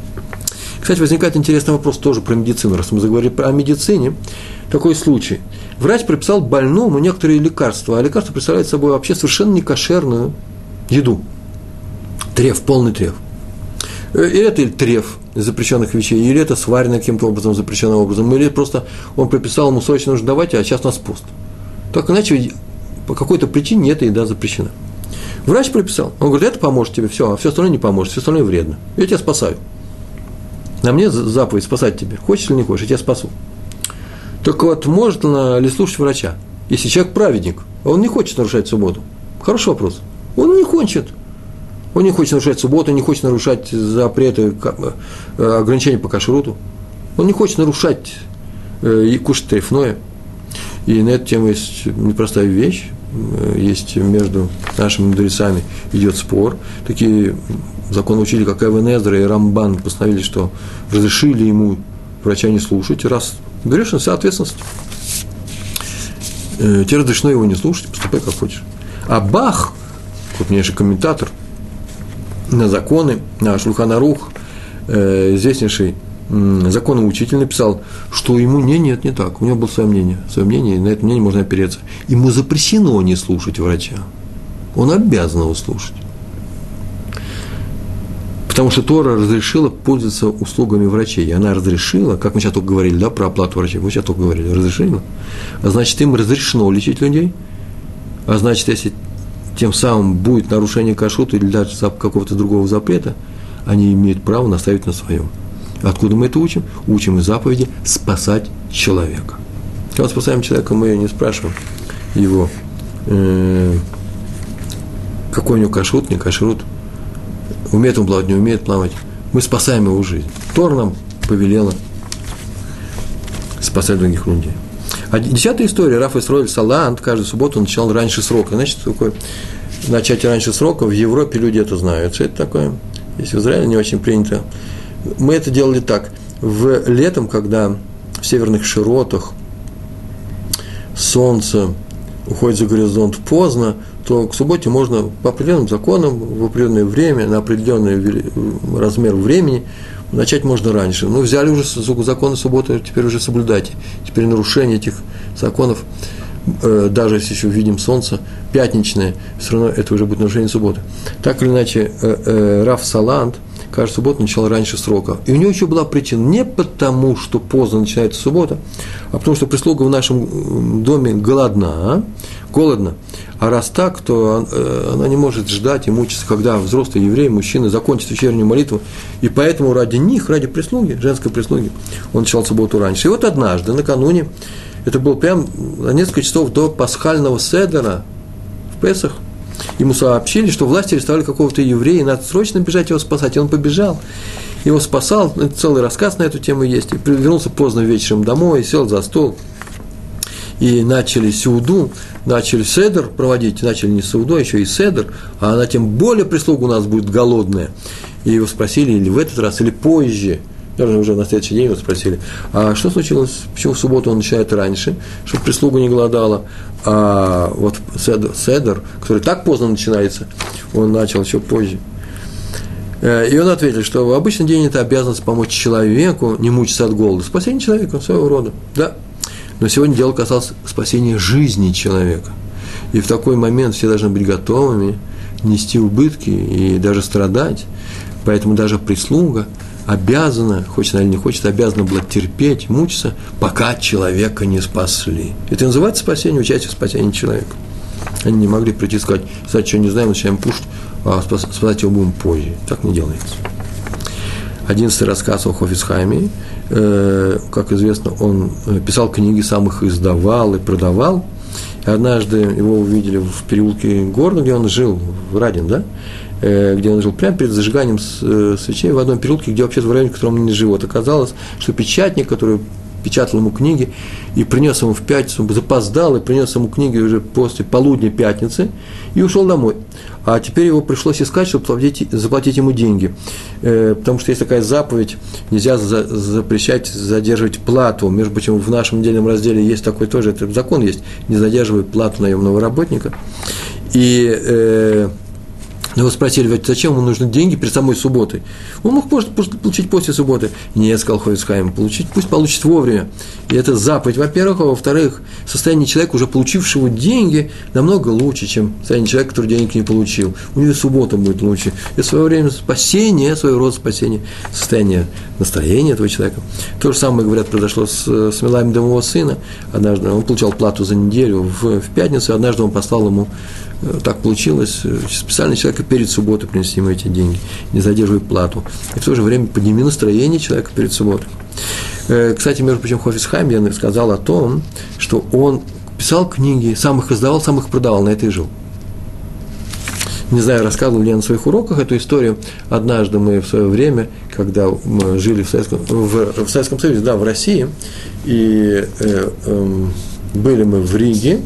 Кстати, возникает интересный вопрос тоже про медицину. Раз мы заговорили о медицине, такой случай. Врач прописал больному некоторые лекарства, а лекарство представляет собой вообще совершенно некошерную еду. Треф, полный треф. Э, или это треф запрещенных вещей, или это сварено каким-то образом, запрещенным образом, или просто он прописал, ему срочно нужно давать, а сейчас у нас пост. Так иначе по какой-то причине эта еда запрещена. Врач прописал. Он говорит, это поможет тебе, все, а все остальное не поможет, все остальное вредно. Я тебя спасаю. На мне заповедь спасать тебя. Хочешь или не хочешь, я тебя спасу. Так вот, может ли слушать врача? Если человек праведник, а он не хочет нарушать субботу. Хороший вопрос. Он не хочет. Он не хочет нарушать субботу, не хочет нарушать запреты, э, ограничения по кашруту. Он не хочет нарушать э, и кушать трефное. И на эту тему есть непростая вещь. Э, есть между нашими мудрецами идет спор. Такие законы учили, как Эвен Эзра и Рамбан постановили, что разрешили ему врача не слушать, раз берешь на себя ответственность. Э, тебе разрешено его не слушать, поступай как хочешь. А Бах, крупнейший комментатор на законы, на Шульханарух, э, известнейший законный учитель написал, что ему не, нет, не так. У него было свое мнение. Свое мнение, и на это мнение можно опереться. Ему запрещено не слушать врача. Он обязан его слушать. Потому что Тора разрешила пользоваться услугами врачей. Она разрешила, как мы сейчас только говорили, да, про оплату врачей, вы сейчас только говорили, разрешила. А значит, им разрешено лечить людей. А значит, если тем самым будет нарушение кашута или даже какого-то другого запрета, они имеют право наставить на своем. Откуда мы это учим? Учим из заповеди спасать человека. Когда спасаем человека, мы не спрашиваем его, э, какой у него кашрут, не кашрут, умеет он плавать, не умеет плавать. Мы спасаем его жизнь. Тор нам повелела спасать других людей. А десятая история. Раф Исроэль Салант каждую субботу начинал раньше срока. Значит, такое начать раньше срока. В Европе люди это знают. Что это такое? Если в Израиле не очень принято. Мы это делали так. В летом, когда в северных широтах солнце уходит за горизонт поздно, то к субботе можно по определенным законам, в определенное время, на определенный размер времени, начать можно раньше. Ну, взяли уже законы субботы, теперь уже соблюдайте. Теперь нарушение этих законов, э, даже если еще видим солнце, пятничное, все равно это уже будет нарушение субботы. Так или иначе, э, э, Раф Салант – каждую субботу начал раньше срока. И у него еще была причина не потому, что поздно начинается суббота, а потому что прислуга в нашем доме голодна, голодна. А раз так, то э, она не может ждать и мучиться, когда взрослые евреи, мужчины закончат вечернюю молитву. И поэтому ради них, ради прислуги, женской прислуги, он начал субботу раньше. И вот однажды, накануне, это было прям на несколько часов до пасхального седера в Песах – Ему сообщили, что власти арестовали какого-то еврея, и надо срочно бежать его спасать. И он побежал. Его спасал, целый рассказ на эту тему есть. И вернулся поздно вечером домой, сел за стол. И начали сеуду, начали седер проводить, начали не сеуду, а еще и седер, а она тем более прислуга у нас будет голодная. И его спросили, или в этот раз, или позже – даже уже на следующий день его спросили, а что случилось, почему в субботу он начинает раньше, чтобы прислуга не голодала, а вот седер, который так поздно начинается, он начал еще позже. Э, и он ответил, что в обычный день это обязанность помочь человеку не мучиться от голода, спасение человека своего рода, да. Но сегодня дело касалось спасения жизни человека. И в такой момент все должны быть готовыми нести убытки и даже страдать. Поэтому даже прислуга – обязана, хочет она или не хочет, обязана была терпеть, мучиться, пока человека не спасли. Это называется спасение, участие в спасении человека. Они не могли прийти и сказать, кстати, что не знаем, начинаем пушить, а спасать его будем позже. Так не делается. Одиннадцатый рассказ о Хофисхайме. Э, как известно, он э, писал книги, сам их издавал и продавал. И однажды его увидели в переулке города, где он жил, в Радин, да? Э, где он жил, прямо перед зажиганием э, свечей в одном переулке, где вообще в районе, в котором он не живет. Оказалось, что печатник, который печатал ему книги и принес ему в пятницу, запоздал и принес ему книги уже после полудня пятницы и ушел домой. А теперь его пришлось искать, чтобы заплатить, заплатить ему деньги. Э, потому что есть такая заповедь, нельзя за, запрещать задерживать плату. Между прочим, в нашем отдельном разделе есть такой тоже, это закон есть, не задерживать плату наемного работника. И э, его спросили, зачем ему нужны деньги перед самой субботой. Он мог может, получить после субботы. Нет, сказал Хойцхайм, получить, пусть получит вовремя. И это заповедь, во-первых, а во-вторых, состояние человека, уже получившего деньги, намного лучше, чем состояние человека, который денег не получил. У него суббота будет лучше. И в свое время спасение, своего рода спасение, состояние настроения этого человека. То же самое, говорят, произошло с, с Милами его сына. Однажды он получал плату за неделю в, в пятницу, однажды он послал ему так получилось, э, специально человека перед субботой принести ему эти деньги, не задерживая плату. И в то же время подними настроение человека перед субботой. Э, кстати, между прочим, Хофисхайм я сказал о том, что он писал книги, сам их издавал, сам их продавал, на это и жил. Не знаю, рассказывал ли я на своих уроках эту историю. Однажды мы в свое время, когда мы жили в Советском, в, в Советском Союзе, да, в России, и э, э, были мы в Риге,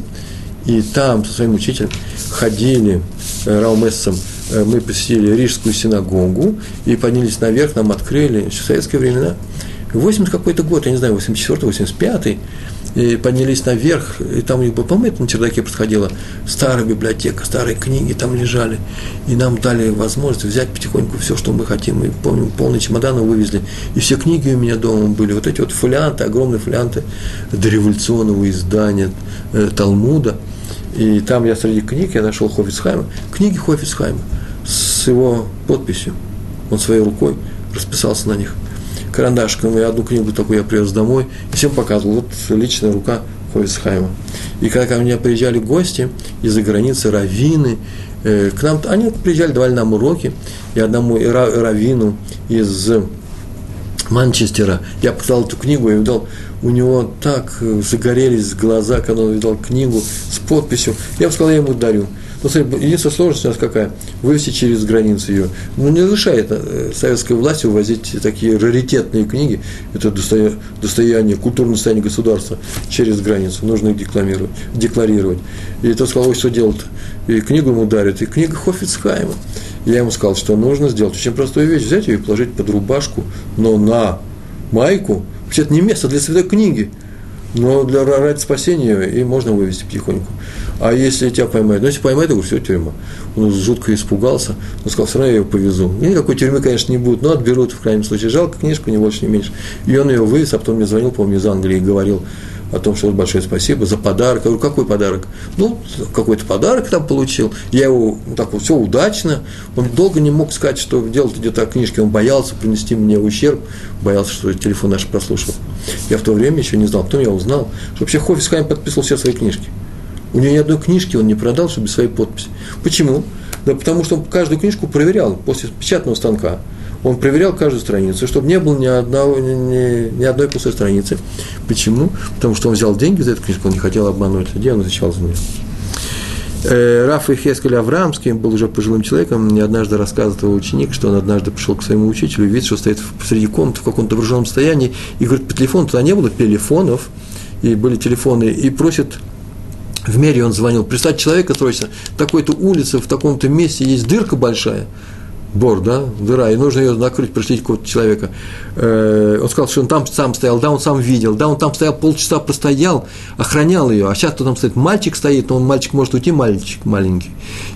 и там со своим учителем ходили э, Раумессом, э, мы посетили Рижскую синагогу и поднялись наверх, нам открыли, еще в советские времена, 80 какой-то год, я не знаю, 84 85 и поднялись наверх, и там у них был, по-моему, на чердаке происходила старая библиотека, старые книги там лежали, и нам дали возможность взять потихоньку все, что мы хотим, и помню, полный чемодан вывезли, и все книги у меня дома были, вот эти вот фолианты, огромные фолианты дореволюционного издания э, Талмуда – и там я среди книг, я нашел Хофицхайма, книги Хофицхайма с его подписью. Он своей рукой расписался на них. Карандашком, и одну книгу такую я привез домой, и всем показывал, вот личная рука Ховицхайма. И когда ко мне приезжали гости из-за границы, раввины, э, к нам, они приезжали, давали нам уроки, и одному раввину из Манчестера, я показал эту книгу, я видал, у него так э, загорелись глаза, когда он видел книгу с подписью. Я бы сказал, я ему дарю. Но смотри, единственная сложность у нас какая? Вывести через границу ее. Ну, не разрешает э, советская власть увозить такие раритетные книги, это достояние, культурное состояние государства через границу. Нужно их декларировать. декларировать. И тот сказал, ой, что делать? И книгу ему дарят, и книга Хофицхайма. Я ему сказал, что нужно сделать очень простую вещь, взять ее и положить под рубашку, но на майку, вообще это не место для святой книги, но для ради спасения и можно вывести потихоньку. А если тебя поймают, ну если поймают, то все, тюрьма. Он жутко испугался, но сказал, все равно я ее повезу. И никакой тюрьмы, конечно, не будет, но отберут в крайнем случае. Жалко книжку, не больше, не меньше. И он ее вывез, а потом мне звонил, помню, из Англии и говорил, о том, что большое спасибо за подарок. Я говорю, какой подарок? Ну, какой-то подарок там получил. Я его, ну, так вот, все удачно. Он долго не мог сказать, что делать идет о книжке. Он боялся принести мне ущерб, боялся, что телефон наш прослушал. Я в то время еще не знал. Потом я узнал, что вообще Хофис Хайм подписывал все свои книжки. У него ни одной книжки он не продал, чтобы без своей подписи. Почему? Да потому что он каждую книжку проверял после печатного станка он проверял каждую страницу, чтобы не было ни, одного, ни, ни одной пустой страницы. Почему? Потому что он взял деньги за эту книжку, он не хотел обмануть людей, он отвечал за нее. Э, Раф Ихескель Аврамский был уже пожилым человеком, мне однажды рассказывал ученик, что он однажды пришел к своему учителю и видит, что стоит посреди комнаты в каком-то вооруженном состоянии, и говорит, по телефону, туда не было телефонов, и были телефоны, и просит в мере он звонил, представьте человека срочно, такой-то улице, в таком-то месте есть дырка большая, бор, да, дыра, и нужно ее накрыть, пришлите какого-то человека. Э, он сказал, что он там сам стоял, да, он сам видел, да, он там стоял полчаса простоял, охранял ее, а сейчас то там стоит мальчик стоит, но он мальчик может уйти, мальчик маленький,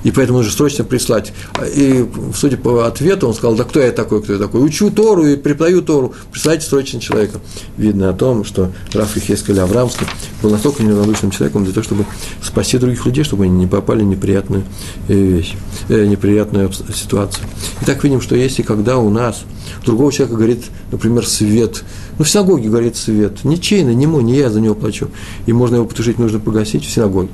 и поэтому нужно срочно прислать. И, судя по ответу, он сказал, да кто я такой, кто я такой, учу Тору и преподаю Тору, присылайте срочно человека. Видно о том, что Раф Ихескель Аврамский был настолько неравнодушным человеком для того, чтобы спасти других людей, чтобы они не попали в неприятную э, вещь, э, неприятную ситуацию. И так видим, что если когда у нас другого человека горит, например, свет, ну, в синагоге горит свет, ничейно, не мой, не я за него плачу, и можно его потушить, нужно погасить в синагоге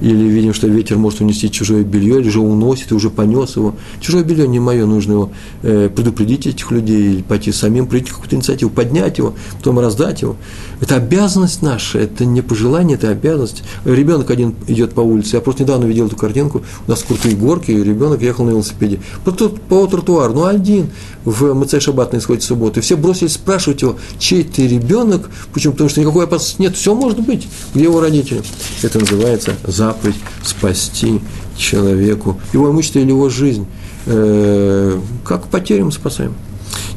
или видим, что ветер может унести чужое белье, или же уносит, и уже понес его. Чужое белье не мое, нужно его э, предупредить этих людей, или пойти самим, прийти какую-то инициативу, поднять его, потом раздать его. Это обязанность наша, это не пожелание, это обязанность. Ребенок один идет по улице, я просто недавно видел эту картинку, у нас крутые горки, и ребенок ехал на велосипеде. По, по тротуару, ну один, в МЦ Шаббат на исходе субботы. Все бросились спрашивать его, чей ты ребенок, почему? Потому что никакой опасности нет, все может быть, где его родители. Это называется заповедь спасти человеку его имущество или его жизнь. Э, как потерю мы спасаем.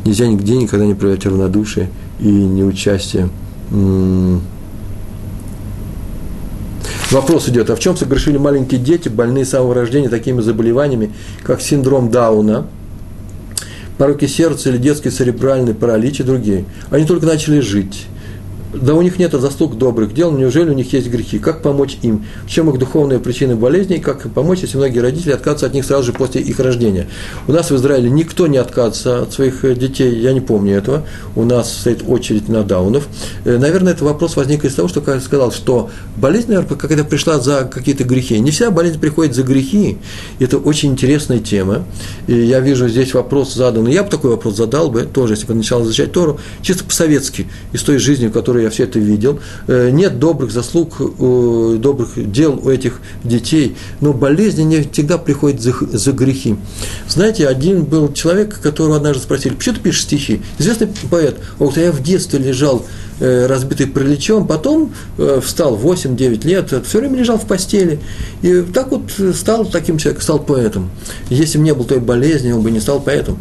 Нельзя нигде никогда не проявлять равнодушие и неучастие. Вопрос идет, а в чем согрешили маленькие дети, больные с самого рождения такими заболеваниями, как синдром Дауна, пороки сердца или детский церебральный паралич и другие? Они только начали жить да у них нет заслуг добрых дел, неужели у них есть грехи? Как помочь им? В чем их духовная причина болезней? Как помочь, если многие родители отказываются от них сразу же после их рождения? У нас в Израиле никто не отказывается от своих э, детей, я не помню этого. У нас стоит очередь на даунов. Э, наверное, этот вопрос возник из того, что, я сказал, что болезнь, наверное, какая-то пришла за какие-то грехи. Не вся болезнь приходит за грехи. Это очень интересная тема. И я вижу здесь вопрос задан. Я бы такой вопрос задал бы, тоже, если бы начал изучать Тору, чисто по-советски, из той жизни, которую я все это видел. Э, нет добрых заслуг, добрых дел у этих детей, но болезни не всегда приходят за, за грехи. Знаете, один был человек, которого однажды спросили, почему ты пишешь стихи? Известный поэт, а вот я в детстве лежал э, разбитый пролечом, потом э, встал 8-9 лет, все время лежал в постели. И так вот стал таким человеком, стал поэтом. Если бы не было той болезни, он бы не стал поэтом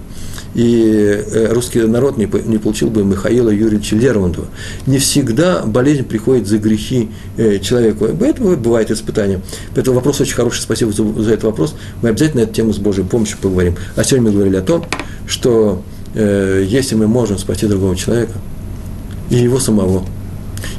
и э, русский народ не, не получил бы Михаила Юрьевича Лермонтова. Не всегда болезнь приходит за грехи э, человеку. Поэтому бывает испытание. Поэтому вопрос очень хороший, спасибо за, за этот вопрос. Мы обязательно эту тему с Божьей помощью поговорим. А сегодня мы говорили о том, что э, если мы можем спасти другого человека, и его самого,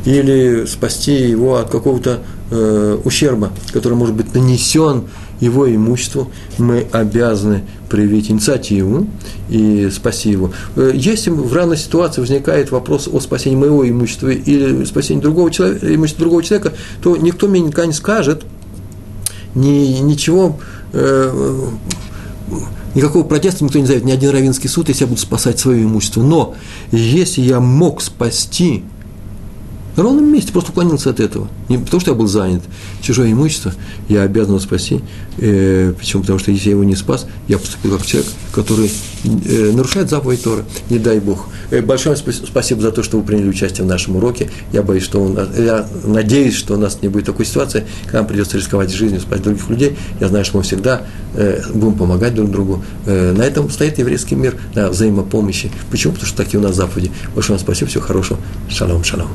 или спасти его от какого-то э, ущерба, который может быть нанесен его имуществу, мы обязаны проявить инициативу и спасти его. Э, если в равной ситуации возникает вопрос о спасении моего имущества или спасении другого человека, имущества другого человека, то никто мне никогда не скажет ни, ничего э, никакого протеста никто не зовет, ни один равинский суд, если я буду спасать свое имущество. Но если я мог спасти на ровном месте, просто уклонился от этого. Не потому, что я был занят. Чужое имущество я обязан его спасти. Э, почему? Потому что если я его не спас, я поступил как человек, который э, нарушает заповедь Торы. Не дай Бог. Э, большое спасибо за то, что вы приняли участие в нашем уроке. Я боюсь, что он, я надеюсь, что у нас не будет такой ситуации, когда нам придется рисковать жизнью, спасать других людей. Я знаю, что мы всегда э, будем помогать друг другу. Э, на этом стоит еврейский мир, на взаимопомощи. Почему? Потому что такие у нас заповеди. Большое вам спасибо, всего хорошего. Шалом, шалом.